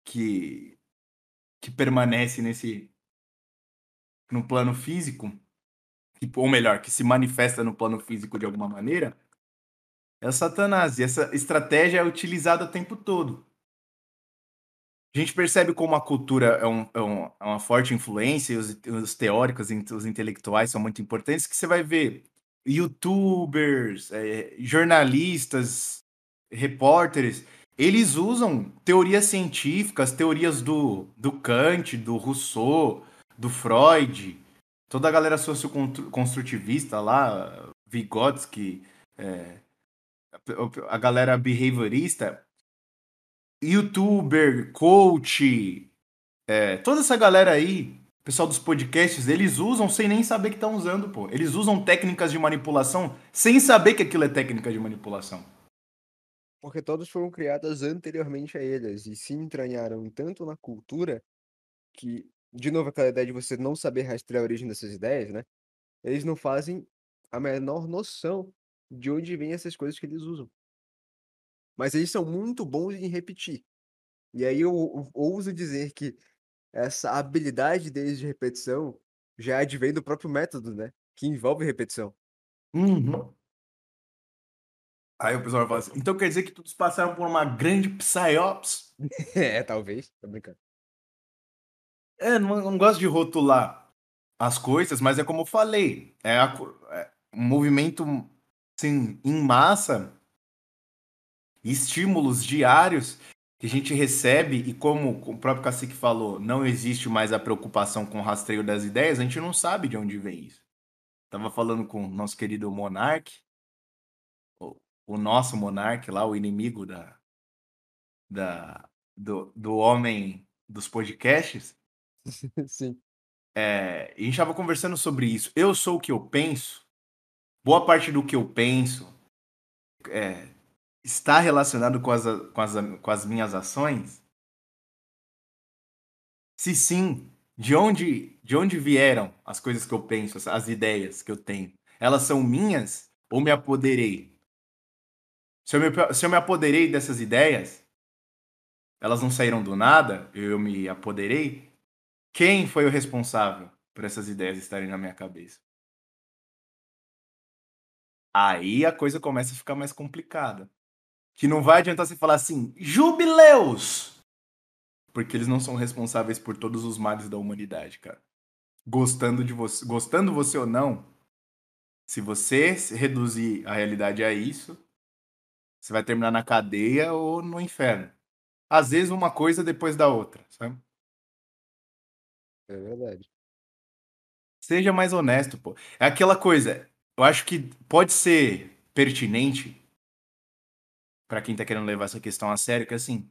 que que permanece nesse no plano físico, ou melhor, que se manifesta no plano físico de alguma maneira, é o Satanás. E essa estratégia é utilizada o tempo todo. A gente percebe como a cultura é, um, é, um, é uma forte influência, e os, os, teóricos, os intelectuais são muito importantes, que você vai ver youtubers, é, jornalistas, repórteres, eles usam teorias científicas, teorias do, do Kant, do Rousseau, do Freud, toda a galera socioconstrutivista lá, Vygotsky, é, a galera behaviorista, youtuber, coach, é, toda essa galera aí, pessoal dos podcasts, eles usam sem nem saber que estão usando, pô. Eles usam técnicas de manipulação sem saber que aquilo é técnica de manipulação. Porque todos foram criadas anteriormente a eles e se entranharam tanto na cultura que de novo, aquela ideia de você não saber rastrear a origem dessas ideias, né? Eles não fazem a menor noção de onde vêm essas coisas que eles usam. Mas eles são muito bons em repetir. E aí eu, eu ouso dizer que essa habilidade deles de repetição já advém do próprio método, né? Que envolve repetição. Uhum. Aí o pessoal fala assim, então quer dizer que todos passaram por uma grande psyops? é, talvez. Tô brincando. É, não, não gosto de rotular as coisas, mas é como eu falei, é, a, é um movimento assim, em massa, estímulos diários que a gente recebe e como o próprio Cacique falou, não existe mais a preocupação com o rastreio das ideias, a gente não sabe de onde vem isso. Tava falando com o nosso querido Monark, o, nosso Monark lá, o inimigo da, da do, do homem dos podcasts, Sim. É, a gente estava conversando sobre isso. Eu sou o que eu penso. Boa parte do que eu penso é, está relacionado com as, com, as, com as minhas ações? Se sim, de onde, de onde vieram as coisas que eu penso, as ideias que eu tenho? Elas são minhas ou me apoderei? Se eu me, se eu me apoderei dessas ideias, elas não saíram do nada, eu me apoderei, Quem foi o responsável por essas ideias estarem na minha cabeça? Aí a coisa começa a ficar mais complicada. Que não vai adiantar você falar assim, jubileus! Porque eles não são responsáveis por todos os males da humanidade, cara. Gostando de você, gostando você ou não, se você reduzir a realidade a isso, você vai terminar na cadeia ou no inferno. Às vezes uma coisa depois da outra, sabe? É verdade. Seja mais honesto, pô. É aquela coisa, eu acho que pode ser pertinente para quem tá querendo levar essa questão a sério, que assim,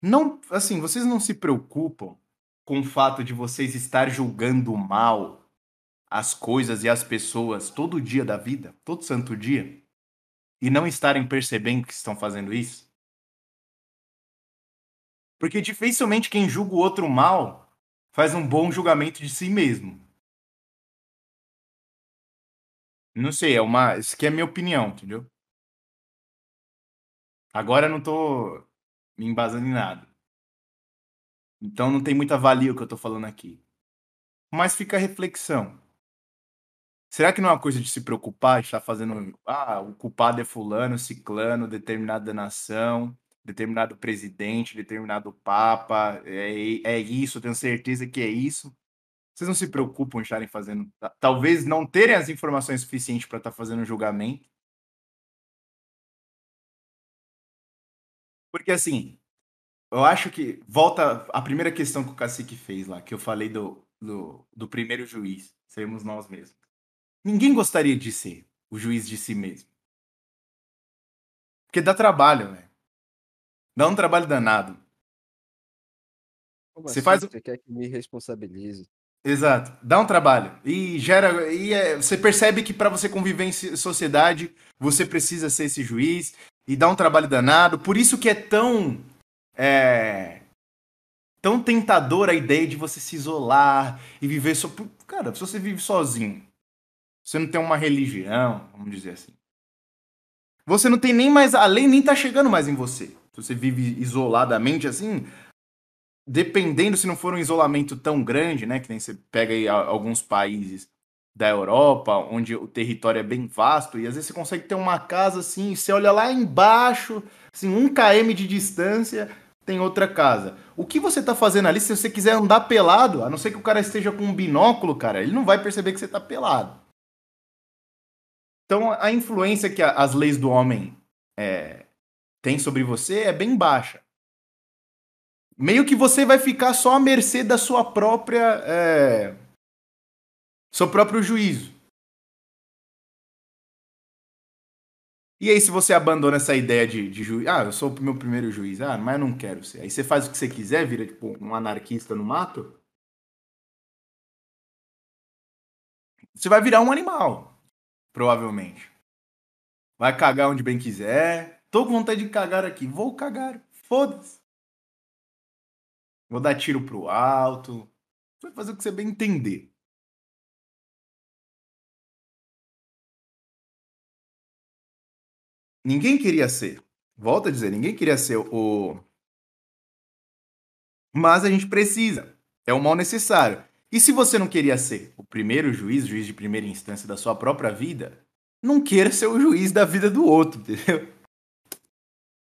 não, assim, vocês não se preocupam com o fato de vocês estar julgando mal as coisas e as pessoas todo dia da vida, todo santo dia, e não estarem percebendo que estão fazendo isso? Porque dificilmente quem julga o outro mal faz um bom julgamento de si mesmo. Não sei, é uma. Isso aqui é a minha opinião, entendeu? Agora eu não tô me embasando em nada. Então não tem muita valia o que eu tô falando aqui. Mas fica a reflexão. Será que não é uma coisa de se preocupar, de estar fazendo. Ah, o culpado é fulano, ciclano, determinada nação, determinado presidente, determinado papa, é, é isso, tenho certeza que é isso. Vocês não se preocupam em estarem fazendo. Talvez não terem as informações suficientes para estar tá fazendo um julgamento. Porque assim, eu acho que volta a primeira questão que o cacique fez lá, que eu falei do, do, do primeiro juiz, seremos nós mesmos. Ninguém gostaria de ser o juiz de si mesmo. Porque dá trabalho, né? Dá um trabalho danado. Como você assim? faz. Você quer que me responsabilize? Exato. Dá um trabalho. E gera. E é, você percebe que para você conviver em sociedade, você precisa ser esse juiz. E dá um trabalho danado. Por isso que é tão. É, tão tentador a ideia de você se isolar e viver só. Cara, se você vive sozinho, você não tem uma religião, vamos dizer assim. Você não tem nem mais. A lei nem tá chegando mais em você. Se você vive isoladamente assim, dependendo se não for um isolamento tão grande, né, que nem você pega aí alguns países da Europa, onde o território é bem vasto, e às vezes você consegue ter uma casa assim, você olha lá embaixo, assim, um km de distância, tem outra casa. O que você tá fazendo ali, se você quiser andar pelado, a não ser que o cara esteja com um binóculo, cara, ele não vai perceber que você tá pelado. Então a influência que as leis do homem é, têm sobre você é bem baixa meio que você vai ficar só à mercê da sua própria. É, seu próprio juízo. E aí, se você abandona essa ideia de, de juiz, ah, eu sou o meu primeiro juiz, ah, mas eu não quero ser. Aí você faz o que você quiser, vira tipo um anarquista no mato. Você vai virar um animal, provavelmente. Vai cagar onde bem quiser. Tô com vontade de cagar aqui, vou cagar. Foda-se. Vou dar tiro pro alto. Vai fazer o que você bem entender. Ninguém queria ser. Volto a dizer, ninguém queria ser o. Mas a gente precisa. É o mal necessário. E se você não queria ser o primeiro juiz, juiz de primeira instância da sua própria vida, não queira ser o juiz da vida do outro, entendeu?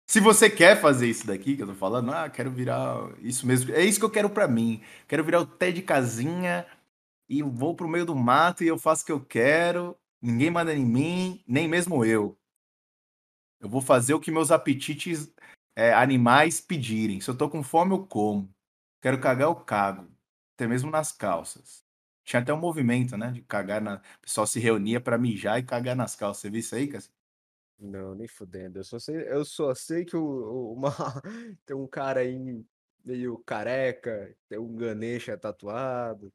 Se você quer fazer isso daqui que eu tô falando, ah, quero virar isso mesmo. É isso que eu quero para mim. Quero virar o Té de casinha e vou pro meio do mato e eu faço o que eu quero. Ninguém manda em mim, nem mesmo eu. Eu vou fazer o que meus apetites é, animais pedirem. Se eu tô com fome, eu como. Quero cagar, eu cago. Até mesmo nas calças. Tinha até um movimento, né? De cagar na. O pessoal se reunia para mijar e cagar nas calças. Você viu isso aí, Cassi? Não, nem fudendo. Eu só sei, eu só sei que o, uma, tem um cara aí meio careca, tem um Ganesha tatuado,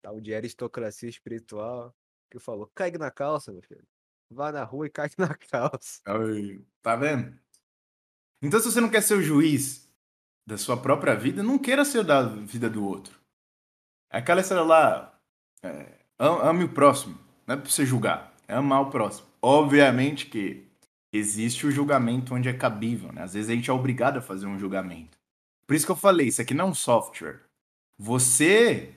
tal de aristocracia espiritual, que falou: cai na calça, meu filho. Vá na rua e cai na calça. Ai, tá vendo? Então, se você não quer ser o juiz da sua própria vida, não queira ser o da vida do outro. É aquela história lá, é, ame o próximo, não é pra você julgar, é amar o próximo. Obviamente que existe o julgamento onde é cabível, né? Às vezes a gente é obrigado a fazer um julgamento. Por isso que eu falei, isso aqui não é um software. Você,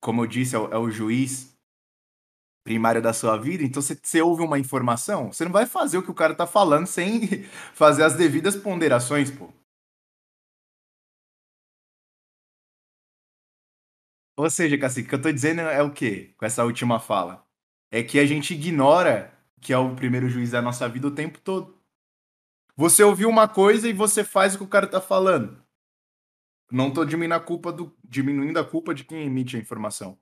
como eu disse, é o, é o juiz primário da sua vida, então você, você ouve uma informação, você não vai fazer o que o cara tá falando sem fazer as devidas ponderações, pô. Ou seja, Cacique, o que eu tô dizendo é o quê? Com essa última fala. É que a gente ignora que é o primeiro juiz da nossa vida o tempo todo. Você ouviu uma coisa e você faz o que o cara tá falando. Não tô diminuindo a culpa, do, diminuindo a culpa de quem emite a informação.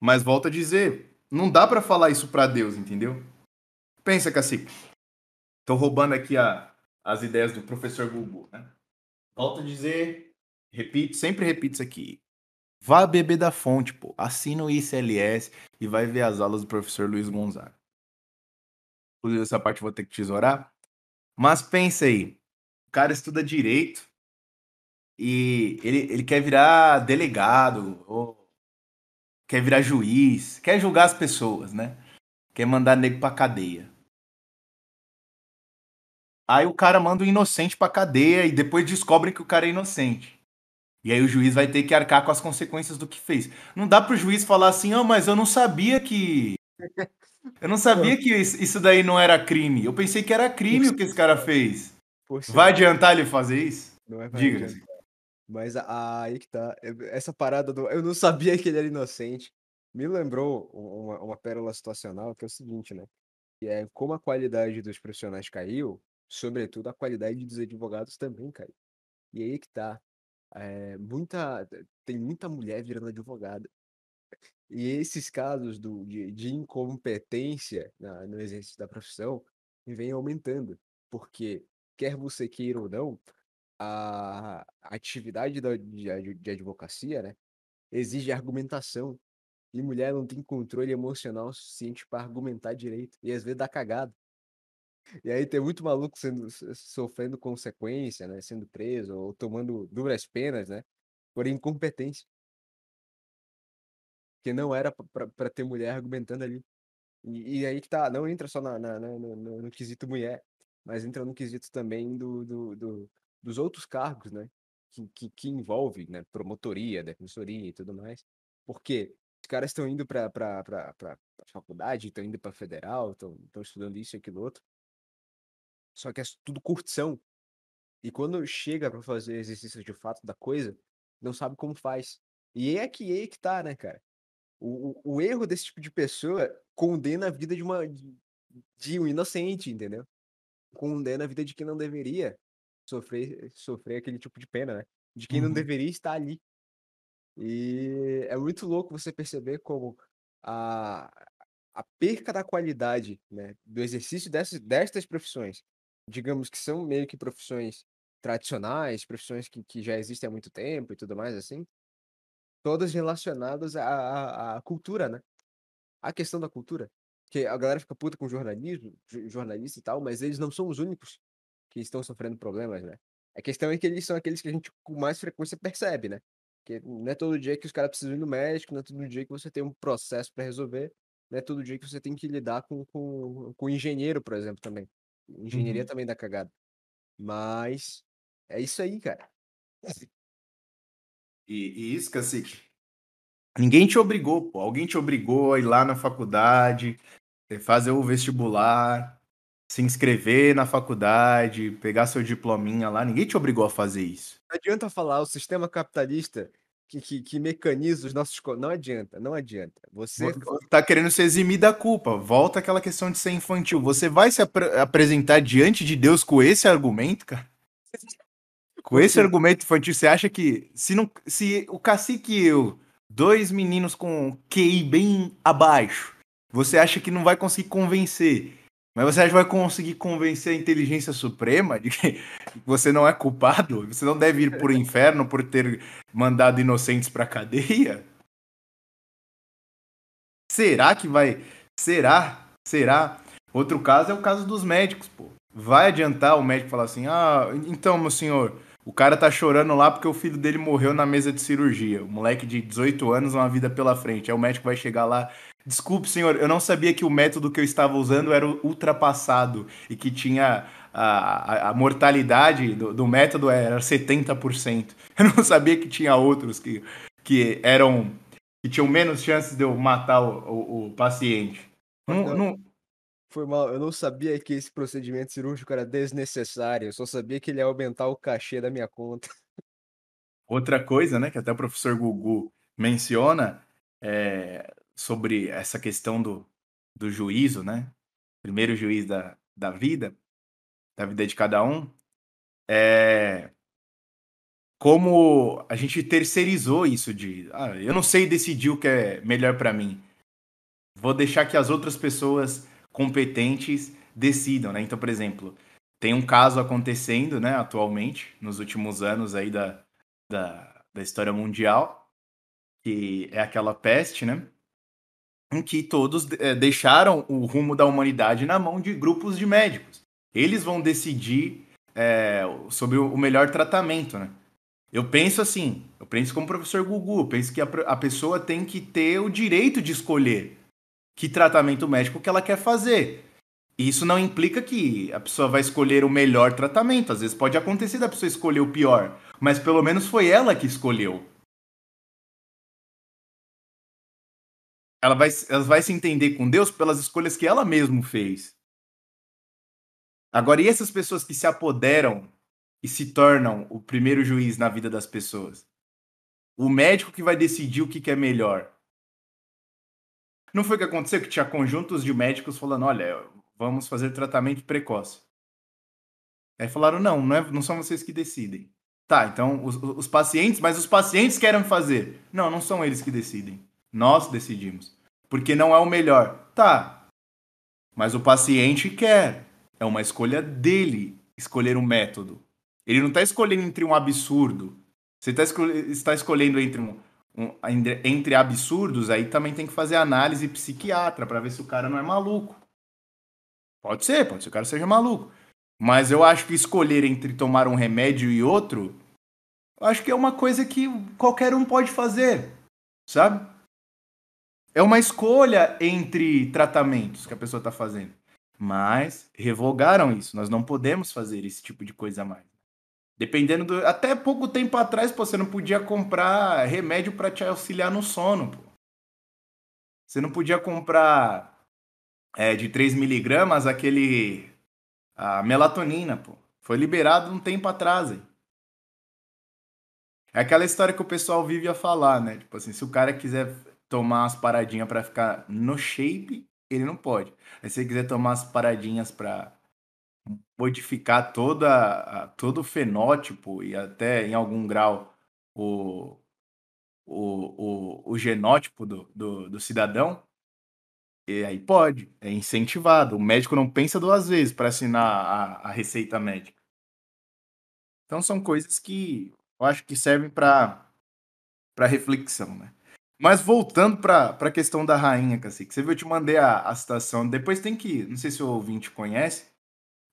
Mas volto a dizer, não dá para falar isso para Deus, entendeu? Pensa, Cacique. Tô roubando aqui a, as ideias do professor Google, né? Volto a dizer, repito, sempre repito isso aqui. Vá beber da fonte, pô. Assina o ICLS e vai ver as aulas do professor Luiz Gonzaga. Inclusive, essa parte eu vou ter que tesourar. Mas pensa aí. O cara estuda direito e ele, ele quer virar delegado ou quer virar juiz, quer julgar as pessoas, né? Quer mandar nego pra cadeia. Aí o cara manda o inocente pra cadeia e depois descobrem que o cara é inocente. E aí o juiz vai ter que arcar com as consequências do que fez. Não dá pro juiz falar assim, oh, mas eu não sabia que. Eu não sabia que isso daí não era crime. Eu pensei que era crime o que esse cara fez. Vai adiantar ele fazer isso? Não é Diga. Mas aí que tá. Essa parada do. Eu não sabia que ele era inocente. Me lembrou uma, uma pérola situacional que é o seguinte, né? Que é como a qualidade dos profissionais caiu, sobretudo a qualidade dos advogados também caiu. E aí que tá. É, muita, tem muita mulher virando advogada. E esses casos do, de, de incompetência na, no exercício da profissão vem aumentando, porque, quer você queira ou não, a, atividade da, de, de advocacia né, exige argumentação. E mulher não tem controle emocional suficiente para argumentar direito. E às vezes dá cagada. E aí tem muito maluco sendo, sofrendo consequência, né? Sendo preso ou tomando duras penas, né? Por incompetência. Que não era para ter mulher argumentando ali. E, e, aí que tá, não entra só na, na, na no, no, no, quesito mulher, mas entra no quesito também do, do, do dos outros cargos, né? Que, que, que envolve, né? Promotoria, defensoria e tudo mais. Porque os caras estão indo para faculdade, estão indo para federal, estão estudando isso e aquilo outro. Só que é tudo curtição. E quando chega para fazer exercício de fato da coisa, não sabe como faz. E é que é que tá, né, cara? O, o, o, erro desse tipo de pessoa condena a vida de uma de um inocente, entendeu? Condena a vida de quem não deveria sofrer sofrer aquele tipo de pena, né? De quem uhum. não deveria estar ali. E é muito louco você perceber como a, a perca da qualidade né, do exercício dessas, destas profissões digamos que são meio que profissões tradicionais, profissões que, que já existem há muito tempo e tudo mais assim, todas relacionadas à, à, à cultura, né? A questão da cultura. Que a galera fica puta com jornalismo, jornalista e tal, mas eles não são os únicos que estão sofrendo problemas, né? A questão é que eles são aqueles que a gente com mais frequência percebe, né? Que não é todo dia que os caras precisam ir no médico, não é todo dia que você tem um processo para resolver, não é todo dia que você tem que lidar com, com, com engenheiro, por exemplo, também. Engenharia uhum. também dá cagada. Mas é isso aí, cara. E, e isso, Cacique, ninguém te obrigou, pô. Alguém te obrigou a ir lá na faculdade, eh, fazer o vestibular, se inscrever na faculdade, pegar seu diplominha lá. Ninguém te obrigou a fazer isso. Não adianta falar, o sistema capitalista que, que, que mecaniza os nossos. Não adianta, não adianta. Você tá querendo se eximir da culpa. Volta aquela questão de ser infantil. Você vai se ap apresentar diante de Deus com esse argumento, cara? Com esse argumento infantil, você acha que se não, se o cacique e eu, dois meninos com QI bem abaixo, você acha que não vai conseguir convencer mas você acha que vai conseguir convencer a inteligência suprema de que você não é culpado? Você não deve ir por inferno por ter mandado inocentes pra cadeia? Será que vai. Será? Será? Outro caso é o caso dos médicos, pô. Vai adiantar o médico falar assim: ah, então, meu senhor, o cara tá chorando lá porque o filho dele morreu na mesa de cirurgia. O moleque de 18 anos, uma vida pela frente. Aí o médico vai chegar lá Desculpe, senhor, eu não sabia que o método que eu estava usando era ultrapassado e que tinha a, a, a mortalidade do, do, método era 70%. Eu não sabia que tinha outros que, que eram que tinham menos chances de eu matar o, o, o paciente. Não, não... Foi mal, eu não sabia que esse procedimento cirúrgico era desnecessário, eu só sabia que ele ia aumentar o cachê da minha conta. Outra coisa, né, que até o professor Gugu menciona, é, sobre essa questão do, do juízo, né? Primeiro juiz da, da vida, da vida de cada um, é como a gente terceirizou isso de, ah, eu não sei decidir o que é melhor para mim. Vou deixar que as outras pessoas competentes decidam, né? Então, por exemplo, tem um caso acontecendo, né, atualmente, nos últimos anos aí da, da, da história mundial, que é aquela peste, né? em que todos é, deixaram o rumo da humanidade na mão de grupos de médicos. Eles vão decidir é, sobre o melhor tratamento, né? Eu penso assim, eu penso como professor Gugu, eu penso que a, a pessoa tem que ter o direito de escolher que tratamento médico que ela quer fazer. Isso não implica que a pessoa vai escolher o melhor tratamento. Às vezes pode acontecer da pessoa escolher o pior, mas pelo menos foi ela que escolheu. ela vai, ela vai se entender com Deus pelas escolhas que ela mesma fez. Agora, e essas pessoas que se apoderam e se tornam o primeiro juiz na vida das pessoas? O médico que vai decidir o que, que é melhor. Não foi o que aconteceu? Que tinha conjuntos de médicos falando: olha, vamos fazer tratamento precoce. Aí falaram: não, não, é, não são vocês que decidem. Tá, então os, os pacientes, mas os pacientes querem fazer. Não, não são eles que decidem. Nós decidimos. Porque não é o melhor. Tá. Mas o paciente quer. É uma escolha dele escolher um método. Ele não está escolhendo entre um absurdo. Você tá está escolhendo entre um, entre absurdos, aí também tem que fazer análise psiquiatra para ver se o cara não é maluco. Pode ser, pode ser que o cara seja maluco. Mas eu acho que escolher entre tomar um remédio e outro, eu acho que é uma coisa que qualquer um pode fazer, sabe? É uma escolha entre tratamentos que a pessoa está fazendo. Mas revogaram isso. Nós não podemos fazer esse tipo de coisa mais. Dependendo do. Até pouco tempo atrás, pô, você não podia comprar remédio para te auxiliar no sono, pô. Você não podia comprar é, de 3 miligramas aquele. a melatonina, pô. Foi liberado um tempo atrás, hein? É aquela história que o pessoal vive a falar, né? Tipo assim, se o cara quiser tomar umas paradinhas para ficar no shape, ele não pode. Mas se ele quiser tomar umas paradinhas para modificar toda, todo o fenótipo e até em algum grau o, o, o, o genótipo do, do, do cidadão, e aí pode, é incentivado. O médico não pensa duas vezes para assinar a, a receita médica. Então são coisas que eu acho que servem para reflexão, né? Mas voltando para a questão da rainha, Cacique, você viu, eu te mandei a, a citação. Depois tem que, não sei se o ouvinte conhece,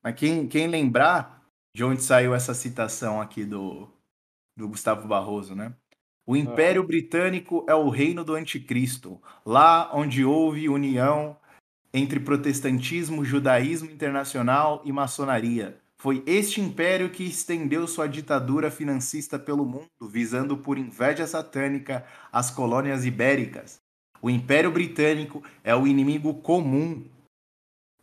mas quem, quem lembrar de onde saiu essa citação aqui do, do Gustavo Barroso, né? O Império Britânico é o reino do anticristo, lá onde houve união entre protestantismo, judaísmo internacional e maçonaria. Foi este império que estendeu sua ditadura financista pelo mundo, visando por inveja satânica as colônias ibéricas. O Império Britânico é o inimigo comum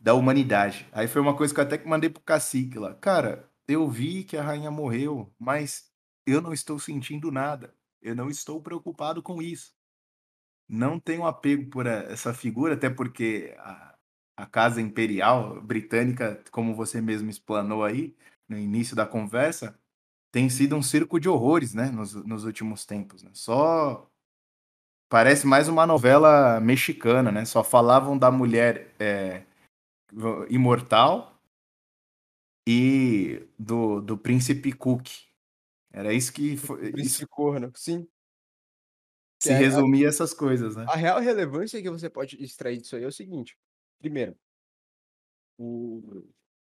da humanidade. Aí foi uma coisa que eu até mandei pro cacique lá. Cara, eu vi que a rainha morreu, mas eu não estou sentindo nada. Eu não estou preocupado com isso. Não tenho apego por essa figura, até porque a, a Casa Imperial Britânica, como você mesmo explanou aí no início da conversa, tem sido um circo de horrores, né, nos, nos últimos tempos. Né? Só parece mais uma novela mexicana, né? Só falavam da mulher é, imortal e do, do príncipe Cook. Era isso que foi. Príncipe isso... corno, sim. Se é, resumia a, essas coisas, né? A real relevância que você pode extrair disso aí é o seguinte: Primeiro, o,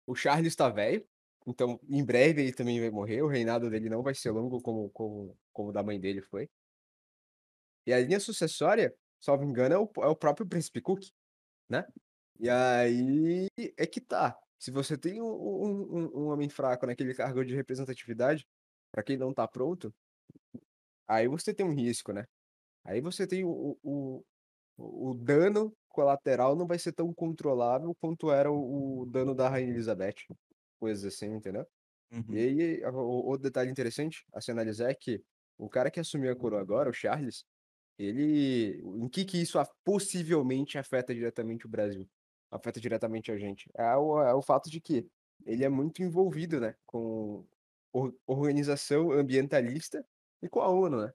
o Charles está velho, então em breve ele também vai morrer. O reinado dele não vai ser longo como, como, como o da mãe dele foi. E a linha sucessória salvo engano, é o, é o próprio Príncipe Cook, né? E aí é que tá. Se você tem um, um, um homem fraco naquele cargo de representatividade, para quem não tá pronto, aí você tem um risco, né? Aí você tem o, o, o dano colateral não vai ser tão controlável quanto era o, o dano da Rainha Elizabeth. Coisas assim, entendeu? Uhum. E aí, o, o detalhe interessante a se analisar é que o cara que assumiu a coroa agora, o Charles, ele. Em que que isso possivelmente afeta diretamente o Brasil? Afeta diretamente a gente? É o, é o fato de que ele é muito envolvido, né? Com organização ambientalista e com a ONU, né?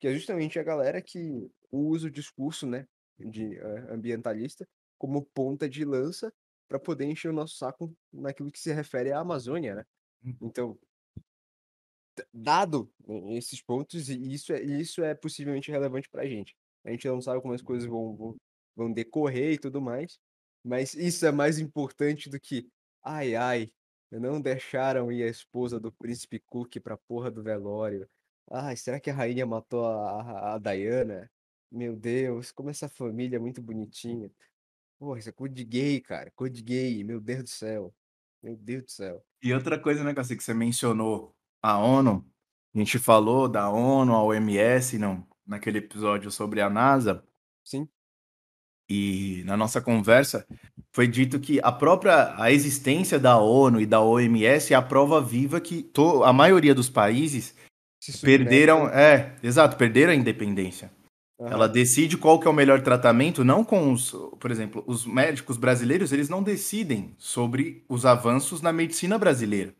Que é justamente a galera que usa o discurso, né? De uh, ambientalista como ponta de lança para poder encher o nosso saco naquilo que se refere à Amazônia, né? Hum. Então, dado esses pontos, e isso é, isso é possivelmente relevante para a gente. A gente não sabe como as coisas vão, vão, vão decorrer e tudo mais, mas isso é mais importante do que, ai, ai, não deixaram ir a esposa do príncipe Cook pra porra do velório. Ai, será que a rainha matou a, a, a Diana? Meu Deus, como essa família é muito bonitinha. Porra, isso é cor de gay, cara. Cor de gay, meu Deus do céu. Meu Deus do céu. E outra coisa, né, Cassi, que você mencionou a ONU. A gente falou da ONU, a OMS, não, naquele episódio sobre a NASA. Sim. E na nossa conversa foi dito que a própria a existência da ONU e da OMS é a prova viva que to, a maioria dos países perderam, é, exato, perderam a independência. Uhum. Ela decide qual que é o melhor tratamento, não com os, por exemplo, os médicos brasileiros, eles não decidem sobre os avanços na medicina brasileira.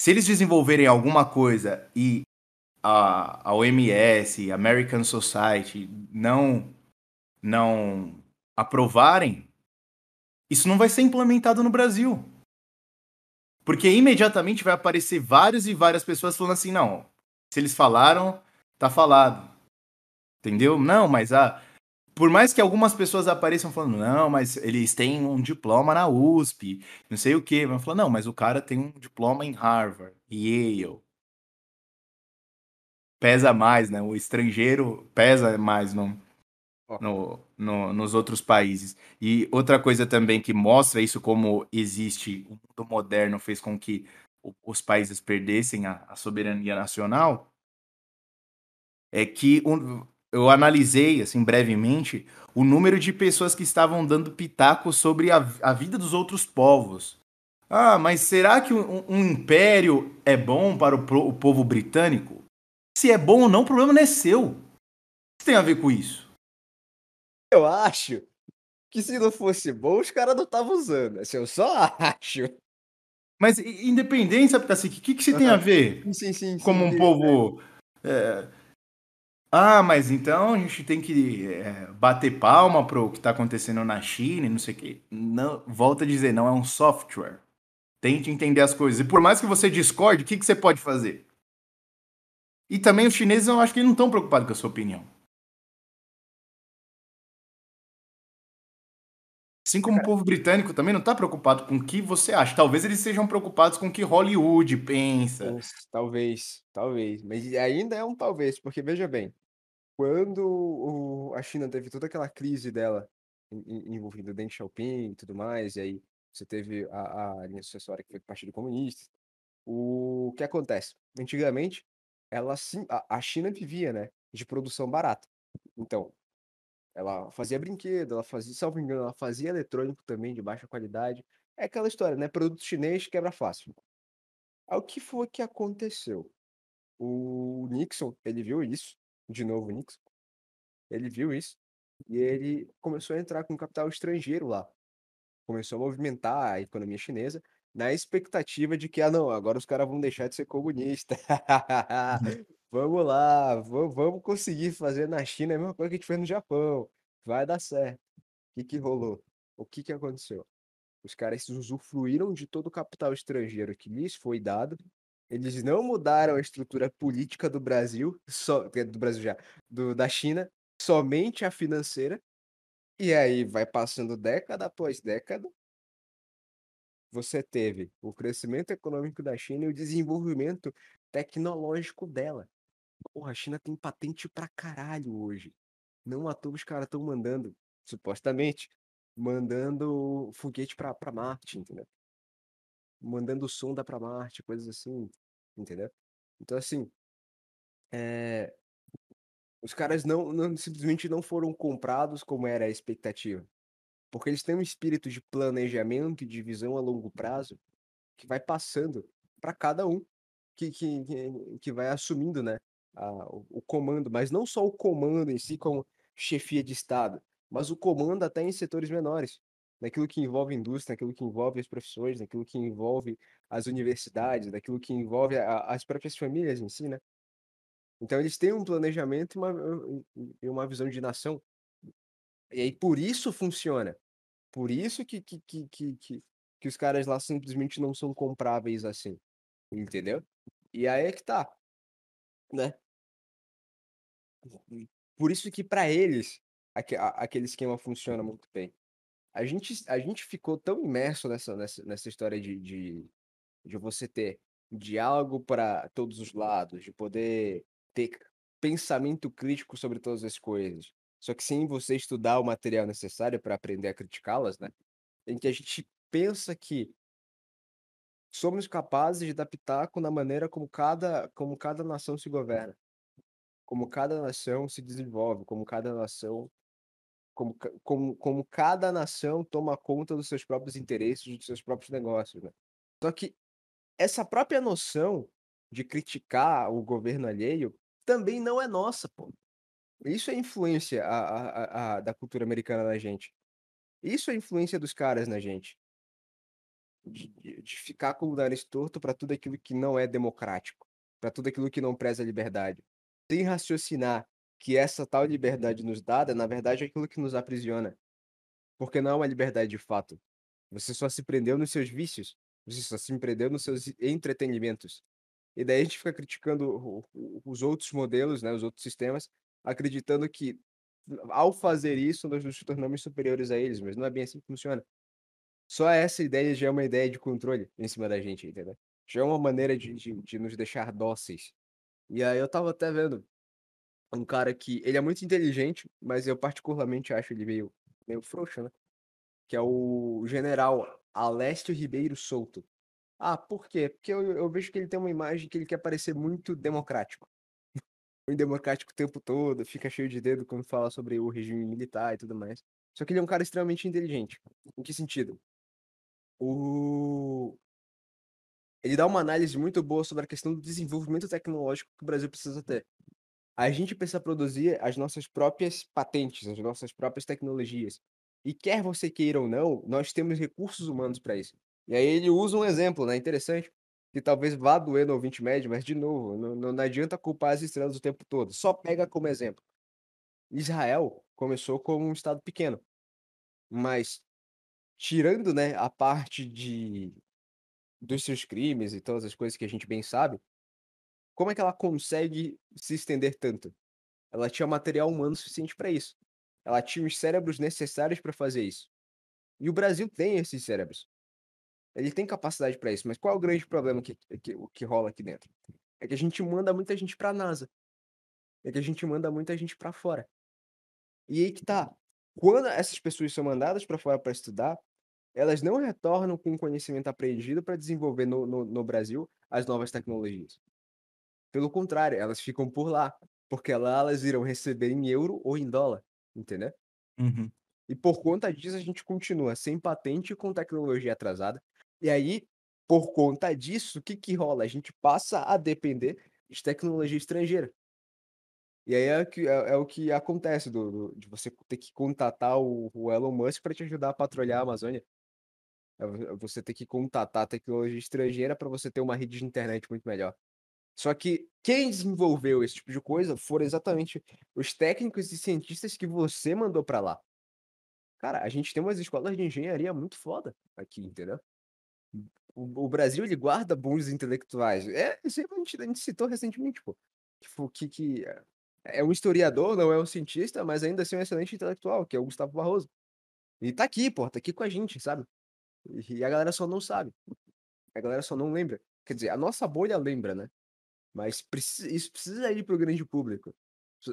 Se eles desenvolverem alguma coisa e a, a OMS, American Society não não aprovarem, isso não vai ser implementado no Brasil. Porque imediatamente vai aparecer vários e várias pessoas falando assim: não, se eles falaram, tá falado. Entendeu? Não, mas a. Por mais que algumas pessoas apareçam falando, não, mas eles têm um diploma na USP, não sei o quê. Mas falar, não, mas o cara tem um diploma em Harvard, Yale. Pesa mais, né? O estrangeiro pesa mais, não no, no, nos outros países. E outra coisa também que mostra isso como existe, o mundo moderno fez com que os países perdessem a, a soberania nacional, é que um, eu analisei, assim, brevemente, o número de pessoas que estavam dando pitaco sobre a, a vida dos outros povos. Ah, mas será que um, um império é bom para o, o povo britânico? Se é bom ou não, o problema não é seu. O que tem a ver com isso? Eu acho que se não fosse bom, os caras não estavam usando. Assim, eu só acho. Mas independência, porque assim, o que, que você tem a ver? Sim, sim, sim. Como um povo. É... Ah, mas então a gente tem que é, bater palma pro que está acontecendo na China e não sei o quê. Não, volta a dizer, não é um software. Tente entender as coisas. E por mais que você discorde, o que, que você pode fazer? E também os chineses, eu acho que não estão preocupados com a sua opinião. Assim como o povo britânico também não está preocupado com o que você acha. Talvez eles sejam preocupados com o que Hollywood pensa. Talvez, talvez. Mas ainda é um talvez, porque veja bem, quando o- a China teve toda aquela crise dela envolvendo Deng Xiaoping e tudo mais, e aí você teve a, a linha sucessória que foi do Partido Comunista, o que acontece? Antigamente, ela a, a China vivia, né, de produção barata. Então, ela fazia brinquedo, ela fazia, salvo engano, ela fazia eletrônico também de baixa qualidade. É aquela história, né? Produto chinês quebra fácil. Aí o que foi que aconteceu? O Nixon, ele viu isso, de novo o Nixon, ele viu isso, e ele começou a entrar com capital estrangeiro lá. Começou a movimentar a economia chinesa, na expectativa de que, ah, não, agora os caras vão deixar de ser comunista. Vamos lá, vamos conseguir fazer na China a mesma coisa que a gente fez no Japão. Vai dar certo. O que que rolou? O que que aconteceu? Os caras usufruíram de todo o capital estrangeiro que lhes foi dado. Eles não mudaram a estrutura política do Brasil, só do Brasil já, do, da China, somente a financeira. E aí vai passando década após década. Você teve o crescimento econômico da China e o desenvolvimento tecnológico dela. Porra, a China tem patente pra caralho hoje. não à toa os caras estão mandando, supostamente, mandando foguete pra, pra Marte, entendeu? Mandando sonda pra Marte, coisas assim, entendeu? Então, assim, é, os caras não, não simplesmente não foram comprados como era a expectativa. Porque eles têm um espírito de planejamento e de visão a longo prazo que vai passando para cada um que, que, que, vai assumindo né, a, o, o comando, mas não só o comando em si como chefia de Estado, mas o comando até em setores menores, naquilo que envolve indústria, naquilo que envolve as profissões, naquilo que envolve as universidades, naquilo que envolve a, as próprias famílias em si, né? Então eles têm um planejamento e uma, e uma visão de nação. E aí por isso funciona. Por isso que, que, que, que, que os caras lá simplesmente não são compráveis assim. Entendeu? E aí é que tá. Né? Por isso que para eles aquele esquema funciona muito bem. A gente, a gente ficou tão imerso nessa, nessa, nessa história de, de, de você ter diálogo para todos os lados, de poder ter pensamento crítico sobre todas as coisas. Só que sem você estudar o material necessário para aprender a criticá-las, né? Em que a gente pensa que somos capazes de dar pitaco na maneira como cada, como cada nação se governa, como cada nação se desenvolve, como cada nação como, como, como cada nação toma conta dos seus próprios interesses, dos seus próprios negócios, né? Só que essa própria noção de criticar o governo alheio também não é nossa, pô. Isso é influência a, a, a- a- da cultura americana na gente. Isso é influência dos caras na gente. De, de- ficar com o nariz torto para tudo aquilo que não é democrático, para tudo aquilo que não preza a liberdade. Sem raciocinar que essa tal liberdade nos dada, na verdade, é aquilo que nos aprisiona. Porque não é uma liberdade de fato. Você só se prendeu nos seus vícios. Você só se prendeu nos seus entretenimentos. E daí a gente fica criticando os outros modelos, né, os outros sistemas, acreditando que ao fazer isso nós nos tornamos superiores a eles, mas não é bem assim que funciona. Só essa ideia já é uma ideia de controle em cima da gente, entendeu? Já é uma maneira de, de, de nos deixar dóceis. E aí eu tava até vendo um cara que ele é muito inteligente, mas eu particularmente acho ele meio, meio frouxo, né? Que é o general Alessio Ribeiro Souto. Ah, por quê? Porque eu, eu vejo que ele tem uma imagem que ele quer parecer muito democrático. Muito democrático o tempo todo, fica cheio de dedo quando fala sobre o regime militar e tudo mais. Só que ele é um cara extremamente inteligente. Em que sentido? O... Ele dá uma análise muito boa sobre a questão do desenvolvimento tecnológico que o Brasil precisa ter a gente precisa produzir as nossas próprias patentes, as nossas próprias tecnologias. E quer você queira ou não, nós temos recursos humanos para isso. E aí ele usa um exemplo, né? Interessante, que talvez vá doer no ouvinte médio, mas de novo, não, não, adianta culpar as estrelas o tempo todo. Só pega como exemplo. Israel começou como um estado pequeno, mas tirando, né, a parte de dos seus crimes e todas as coisas que a gente bem sabe, como é que ela consegue se estender tanto? Ela tinha material humano suficiente para isso. Ela tinha os cérebros necessários para fazer isso. E o Brasil tem esses cérebros. Ele tem capacidade para isso, mas qual é o grande problema que, que, que rola aqui dentro? É que a gente manda muita gente para a NASA. É que a gente manda muita gente para fora. E aí que tá. Quando essas pessoas são mandadas para fora para estudar, elas não retornam com o conhecimento aprendido para desenvolver no, no, no Brasil as novas tecnologias. Pelo contrário, elas ficam por lá, porque lá elas irão receber em euro ou em dólar, entendeu? Uhum. E por conta disso, a gente continua sem patente com tecnologia atrasada. E aí, por conta disso, o que que rola? A gente passa a depender de tecnologia estrangeira. E aí é, que, é, é o que acontece do, do- de você ter que contatar o, o Elon Musk para te ajudar a patrulhar a Amazônia. É é você ter que contatar a tecnologia estrangeira para você ter uma rede de internet muito melhor. Só que quem desenvolveu esse tipo de coisa foram exatamente os técnicos e cientistas que você mandou para lá. Cara, a gente tem umas escolas de engenharia muito foda aqui, entendeu? O, o Brasil, ele guarda bons intelectuais. É, isso aí a gente, a gente citou recentemente, pô. Que, que, é é um historiador, não é um cientista, mas ainda assim é um excelente intelectual, que é o Gustavo Barroso. E tá aqui, pô, tá aqui com a gente, sabe? E, a galera só não sabe. A galera só não lembra. Quer dizer, a nossa bolha lembra, né? Mas preci- isso precisa ir pro grande público.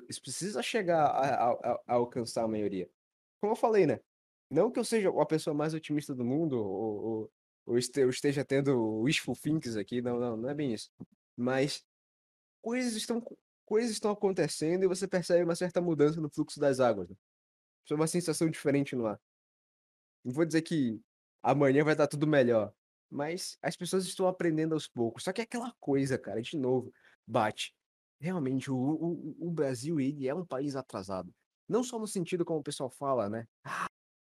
Isso precisa chegar a, a, a- alcançar a maioria. Como eu falei, né? Não que eu seja a pessoa mais otimista do mundo, ou, ou, ou esteja tendo wishful thinkings aqui, não, não, não é bem isso. Mas coisas estão, coisas estão acontecendo e você percebe uma certa mudança no fluxo das águas. Né? Isso é uma sensação diferente no ar. Não vou dizer que amanhã vai estar tudo melhor, mas as pessoas estão aprendendo aos poucos. Só que é aquela coisa, cara, de novo, bate. Realmente, o, o, o Brasil, ele é um país atrasado. Não só no sentido como o pessoal fala, né? Ah,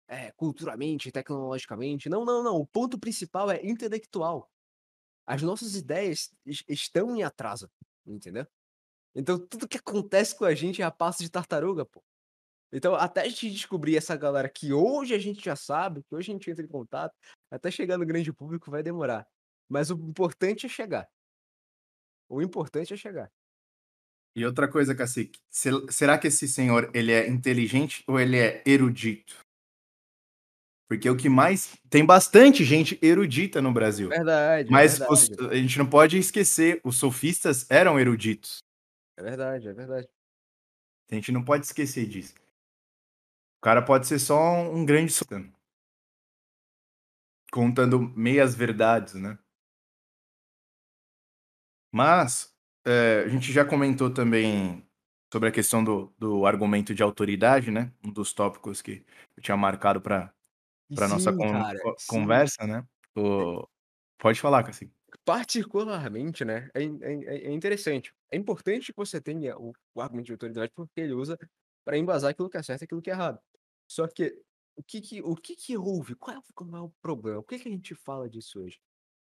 é, culturalmente, tecnologicamente. Não, não, não. O ponto principal é intelectual. As nossas ideias es- estão em atraso, entendeu? Então, tudo que acontece com a gente é a passo de tartaruga, pô. Então, até a gente descobrir essa galera que hoje a gente já sabe, que hoje a gente entra em contato, até chegar no grande público vai demorar. Mas o importante é chegar. O importante é chegar. E outra coisa, Cacique, se- será que esse senhor ele é inteligente ou ele é erudito? Porque o que mais. Tem bastante gente erudita no Brasil. Verdade, Mas é os- verdade. a gente não pode esquecer, os sofistas eram eruditos. É verdade, é verdade. A gente não pode esquecer disso. O cara pode ser só um grande. Contando meias verdades, né? Mas é, a gente já comentou também sobre a questão do, do argumento de autoridade, né? Um dos tópicos que eu tinha marcado para para nossa sim, con- cara, co- sim. conversa, né? O... Pode falar, Cassim. Particularmente, né? É, é in- é interessante. É importante que você tenha o, o argumento de autoridade porque ele usa para embasar aquilo que é certo e aquilo que é errado. Só que o que que, o que, que houve? Qual é, qual é o problema? Por que, que a gente fala disso hoje?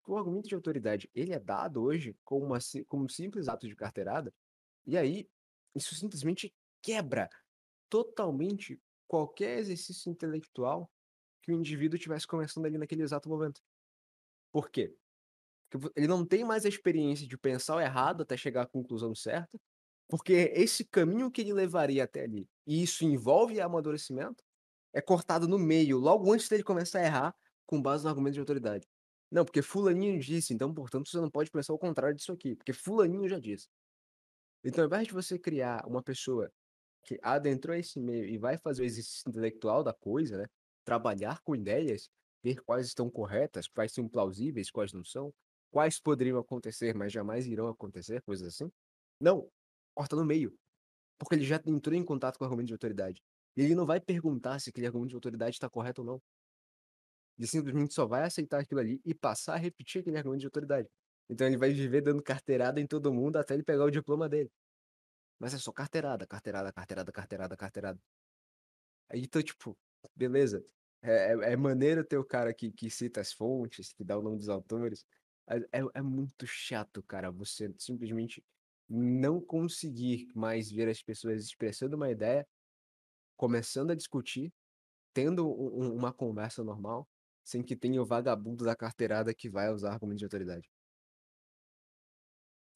O argumento de autoridade, ele é dado hoje como, uma, como um simples ato de carteirada, e aí isso simplesmente quebra totalmente qualquer exercício intelectual que o indivíduo tivesse começando ali naquele exato momento. Por quê? Porque ele não tem mais a experiência de pensar o errado até chegar à conclusão certa, porque esse caminho que ele levaria até ali, e isso envolve amadurecimento, é cortado no meio, logo antes dele começar a errar, com base no argumento de autoridade. Não, porque fulaninho disse, então, portanto, você não pode pensar o contrário disso aqui, porque fulaninho já disse. Então, ao invés de você criar uma pessoa que adentrou esse meio e vai fazer o exercício intelectual da coisa, né? Trabalhar com ideias, ver quais estão corretas, quais são plausíveis, quais não são, quais poderiam acontecer, mas jamais irão acontecer, coisas assim. Não, corta no meio. Porque ele já entrou em contato com o argumento de autoridade. E ele não vai perguntar se aquele argumento de autoridade está correto ou não. Ele simplesmente só vai aceitar aquilo ali e passar a repetir aquele argumento de autoridade. Então ele vai viver dando carteirada em todo mundo até ele pegar o diploma dele. Mas é só carteirada, carteirada, carteirada, carteirada, carteirada. Aí, então, tipo, beleza. É, é, é maneiro ter o cara que, que cita as fontes, que dá o nome dos autores. É, é muito chato, cara, você simplesmente não conseguir mais ver as pessoas expressando uma ideia, começando a discutir, tendo um- um- uma conversa normal, sem que tenha o vagabundo da carteirada que vai usar argumento de autoridade.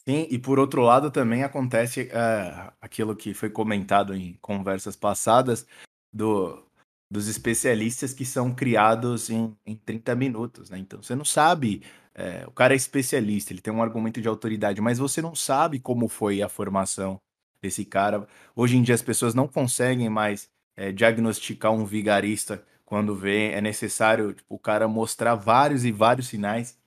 Sim, e por outro lado também acontece é, aquilo que foi comentado em conversas passadas do, dos especialistas que são criados em, em 30 minutos, né? Então você não sabe, é, o cara é especialista, ele tem um argumento de autoridade, mas você não sabe como foi a formação desse cara. Hoje em dia as pessoas não conseguem mais é, diagnosticar um vigarista quando vê, é necessário tipo, o cara mostrar vários e vários sinais.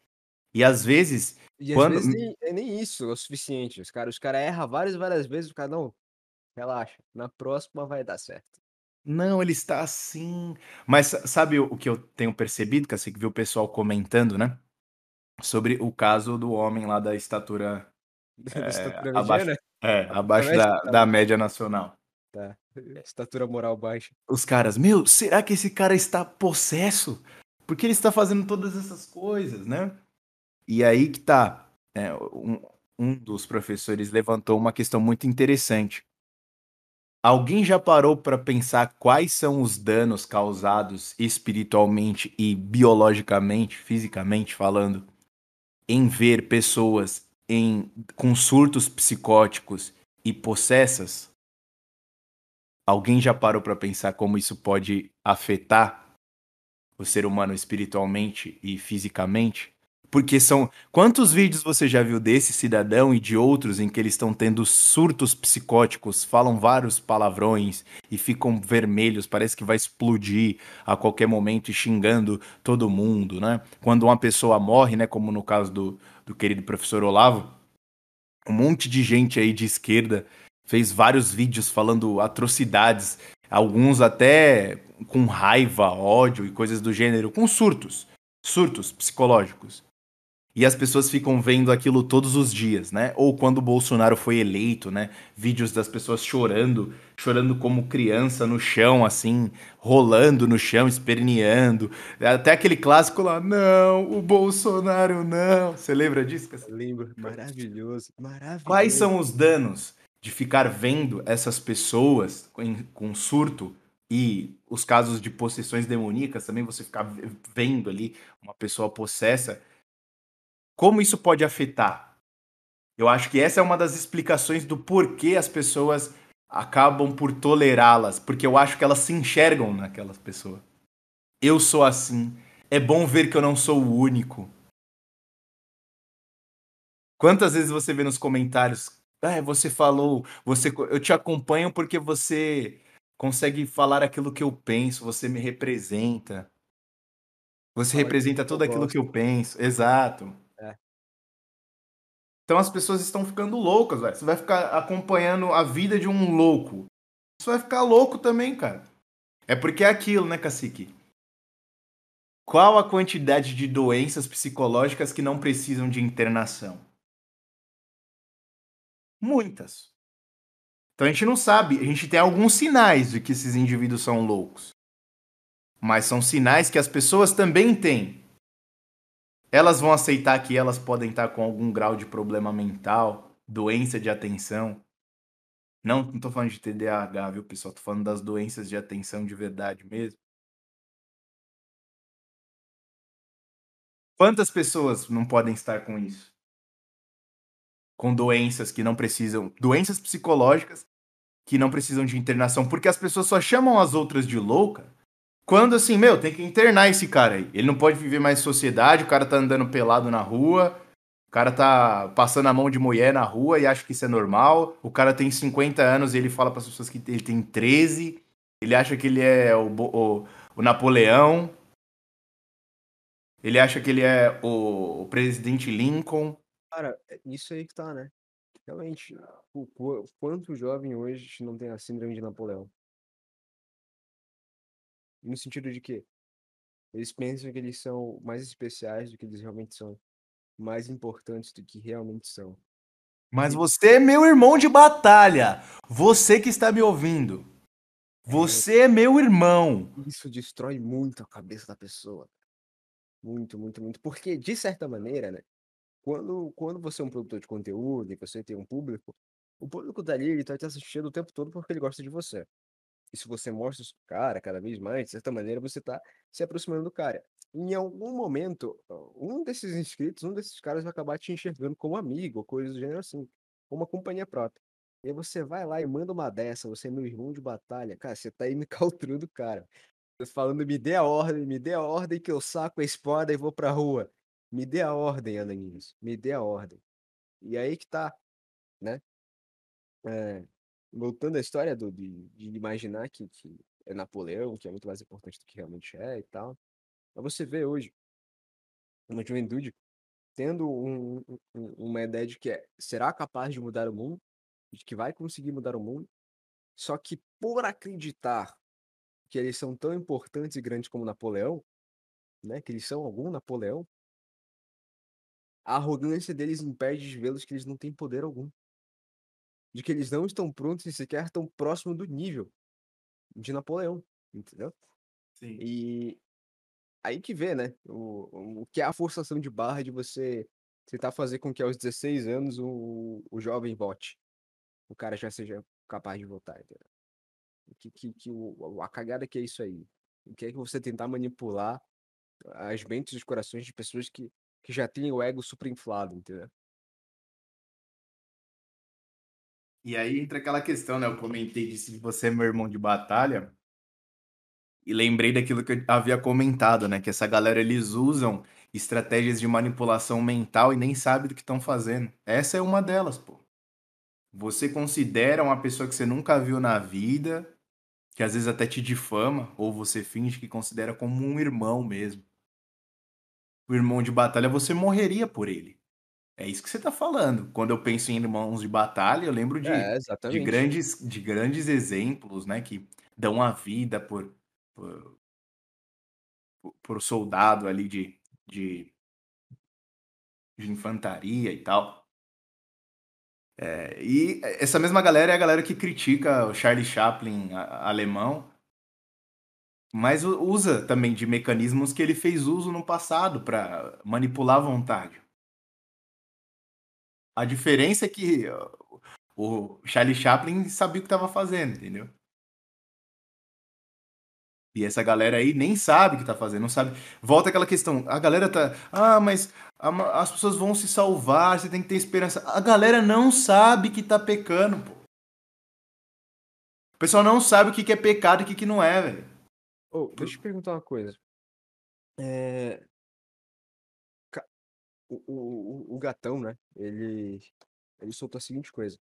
E às vezes E às Quando- vezes nem, é nem isso é o suficiente. Os caras os cara erram várias e várias vezes, o cara, não, relaxa, na próxima vai dar certo. Não, ele está assim. Mas sa- sabe o que eu tenho percebido, que assim, que viu o pessoal comentando, né? Sobre o caso do homem lá da estatura Da estatura abaixo, é, abaixo da, da média nacional. Tá. Estatura moral baixa. Os caras, meu, será que esse cara está possesso? Por que ele está fazendo todas essas coisas, né? E aí que tá. é, um, um dos professores levantou uma questão muito interessante. Alguém já parou para pensar quais são os danos causados espiritualmente e biologicamente, fisicamente falando, em ver pessoas em, com surtos psicóticos e possessas? Alguém já parou para pensar como isso pode afetar o ser humano espiritualmente e fisicamente? Porque são. Quantos vídeos você já viu desse cidadão e de outros em que eles estão tendo surtos psicóticos, falam vários palavrões e ficam vermelhos, parece que vai explodir a qualquer momento e xingando todo mundo, né? Quando uma pessoa morre, né? Como no caso do, do querido professor Olavo, um monte de gente aí de esquerda fez vários vídeos falando atrocidades, alguns até com raiva, ódio e coisas do gênero, com surtos, surtos psicológicos. E as pessoas ficam vendo aquilo todos os dias, né? Ou quando o Bolsonaro foi eleito, né? Vídeos das pessoas chorando, chorando como criança no chão, assim, rolando no chão, esperneando. Até aquele clássico lá, não, o Bolsonaro não. Você lembra disso? Lembro, maravilhoso, maravilhoso. Quais são os danos de ficar vendo essas pessoas com, com surto e os casos de possessões demoníacas também, você ficar vendo ali uma pessoa possessa? Como isso pode afetar? Eu acho que essa é uma das explicações do porquê as pessoas acabam por tolerá-las, porque eu acho que elas se enxergam naquelas pessoas. Eu sou assim. É bom ver que eu não sou o único. Quantas vezes você vê nos comentários, ah, você falou, você, eu te acompanho porque você consegue falar aquilo que eu penso, você me representa. Você Fala representa tudo aquilo que eu penso. Exato. Então as pessoas estão ficando loucas, velho. Você vai ficar acompanhando a vida de um louco. Você vai ficar louco também, cara. É porque é aquilo, né, cacique? Qual a quantidade de doenças psicológicas que não precisam de internação? Muitas. Então a gente não sabe, a gente tem alguns sinais de que esses indivíduos são loucos. Mas são sinais que as pessoas também têm elas vão aceitar que elas podem estar com algum grau de problema mental, doença de atenção. Não, não tô falando de TDAH, viu, pessoal? Tô falando das doenças de atenção de verdade mesmo. Quantas pessoas não podem estar com isso? Com doenças que não precisam, doenças psicológicas que não precisam de internação, porque as pessoas só chamam as outras de louca quando assim, meu, tem que internar esse cara aí. Ele não pode viver mais em sociedade, o cara tá andando pelado na rua, o cara tá passando a mão de mulher na rua e acha que isso é normal. O cara tem 50 anos e ele fala para as pessoas que ele tem 13. Ele acha que ele é o, o, o Napoleão. Ele acha que ele é o, o, presidente Lincoln. Cara, é isso aí que tá, né? Realmente, o, o quanto jovem hoje não tem a síndrome de Napoleão? No sentido de que eles pensam que eles são mais especiais do que eles realmente são, mais importantes do que realmente são. Mas você é meu irmão de batalha. Você que está me ouvindo. É. Você é meu irmão. Isso destrói muito a cabeça da pessoa. Muito, muito, muito. Porque, de certa maneira, né? Quando, quando você é um produtor de conteúdo e você tem um público, o público dali ele tá te assistindo o tempo todo porque ele gosta de você. E se você mostra o cara cada vez mais, de certa maneira você está se aproximando do cara. Em algum momento, um desses inscritos, um desses caras vai acabar te enxergando como amigo, ou coisa do gênero assim, como uma companhia própria. E aí você vai lá e manda uma dessa, você é meu irmão de batalha. Cara, você tá indo caltrudo, cara. Falando, me dê a ordem, me dê a ordem que eu saco a espada e vou pra rua. Me dê a ordem, Ananinhos. Me dê a ordem. E aí que tá, né? É, voltando à história do, de, de imaginar que, que é Napoleão, que é muito mais importante do que realmente é e tal. Mas você vê hoje uma juventude tendo um, um, uma ideia de que é, será capaz de mudar o mundo, de que vai conseguir mudar o mundo, só que por acreditar que eles são tão importantes e grandes como Napoleão, né, que eles são algum Napoleão, a arrogância deles impede de vê-los que eles não têm poder algum de que eles não estão prontos e sequer tão próximo do nível de Napoleão, entendeu? Sim. E aí que vê, né? O, o que é a forçação de barra de você tentar fazer com que aos 16 anos o, o jovem vote. O cara já seja capaz de votar, entendeu? Que, que, que o, a cagada que é isso aí. O que é que você tentar manipular as mentes e os corações de pessoas que, que já têm o ego super inflado, entendeu? E aí entra aquela questão, né? Eu comentei disso de você é meu irmão de batalha. E lembrei daquilo que eu havia comentado, né? Que essa galera eles usam estratégias de manipulação mental e nem sabe do que estão fazendo. Essa é uma delas, pô. Você considera uma pessoa que você nunca viu na vida, que às vezes até te difama, ou você finge que considera como um irmão mesmo. O irmão de batalha, você morreria por ele. É isso que você está falando. Quando eu penso em irmãos de batalha, eu lembro de, É, de, grandes, de grandes exemplos, né? Que dão a vida por, por, por soldado ali de, de, de infantaria e tal. É, e essa mesma galera é a galera que critica o Charlie Chaplin a- alemão, mas usa também de mecanismos que ele fez uso no passado para manipular a vontade. A diferença é que o Charlie Chaplin sabia o que estava fazendo, entendeu? E essa galera aí nem sabe o que tá fazendo, não sabe. Volta aquela questão, a galera tá, ah, mas as pessoas vão se salvar, você tem que ter esperança. A galera não sabe que tá pecando, pô. O pessoal não sabe o que que é pecado e o que que não é, velho. Ô, deixa eu perguntar uma coisa. É, o, o, o gatão, né? Ele, ele soltou a seguinte coisa.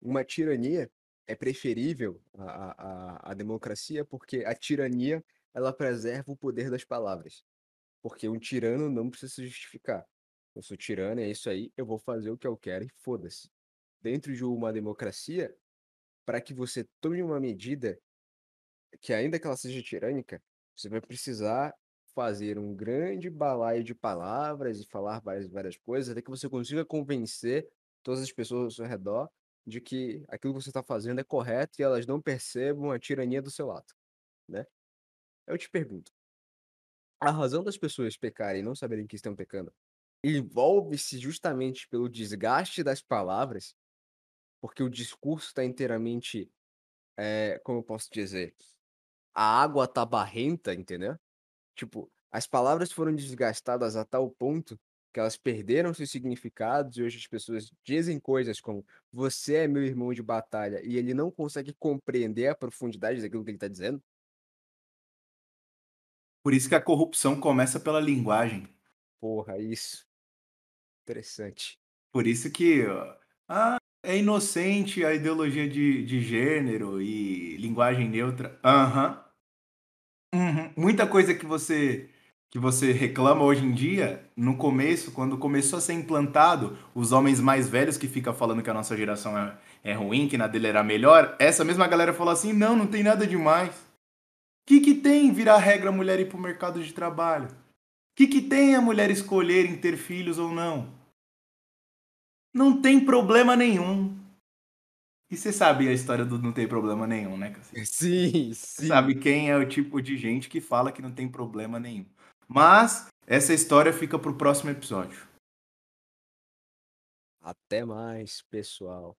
Uma tirania é preferível à, à à democracia porque a tirania ela preserva o poder das palavras. Porque um tirano não precisa se justificar. Eu sou tirano, é isso aí, eu vou fazer o que eu quero e foda-se. Dentro de uma democracia, para que você tome uma medida que ainda que ela seja tirânica, você vai precisar fazer um grande balaio de palavras e falar várias, várias coisas, até que você consiga convencer todas as pessoas ao seu redor de que aquilo que você está fazendo é correto e elas não percebam a tirania do seu lado, né? Eu te pergunto, a razão das pessoas pecarem e não saberem que estão pecando envolve-se justamente pelo desgaste das palavras, porque o discurso está inteiramente, é, como eu posso dizer, a água tá barrenta, entendeu? Tipo, as palavras foram desgastadas a tal ponto que elas perderam seus significados e hoje as pessoas dizem coisas como você é meu irmão de batalha e ele não consegue compreender a profundidade daquilo que ele tá dizendo. Por isso que a corrupção começa pela linguagem. Porra, isso. Interessante. Por isso que ah, é inocente a ideologia de, de gênero e linguagem neutra. Aham. Uhum. Muita coisa que você que você reclama hoje em dia, no começo, quando começou a ser implantado, os homens mais velhos que ficam falando que a nossa geração é, é ruim, que na dele era melhor, essa mesma galera falou assim: não, não tem nada demais. O que, que tem virar regra a mulher ir pro mercado de trabalho? O que, que tem a mulher escolher em ter filhos ou não? Não tem problema nenhum. E você sabe a história do não tem problema nenhum, né? Sim, Você sim. sabe quem é o tipo de gente que fala que não tem problema nenhum. Mas essa história fica pro próximo episódio. Até mais, pessoal.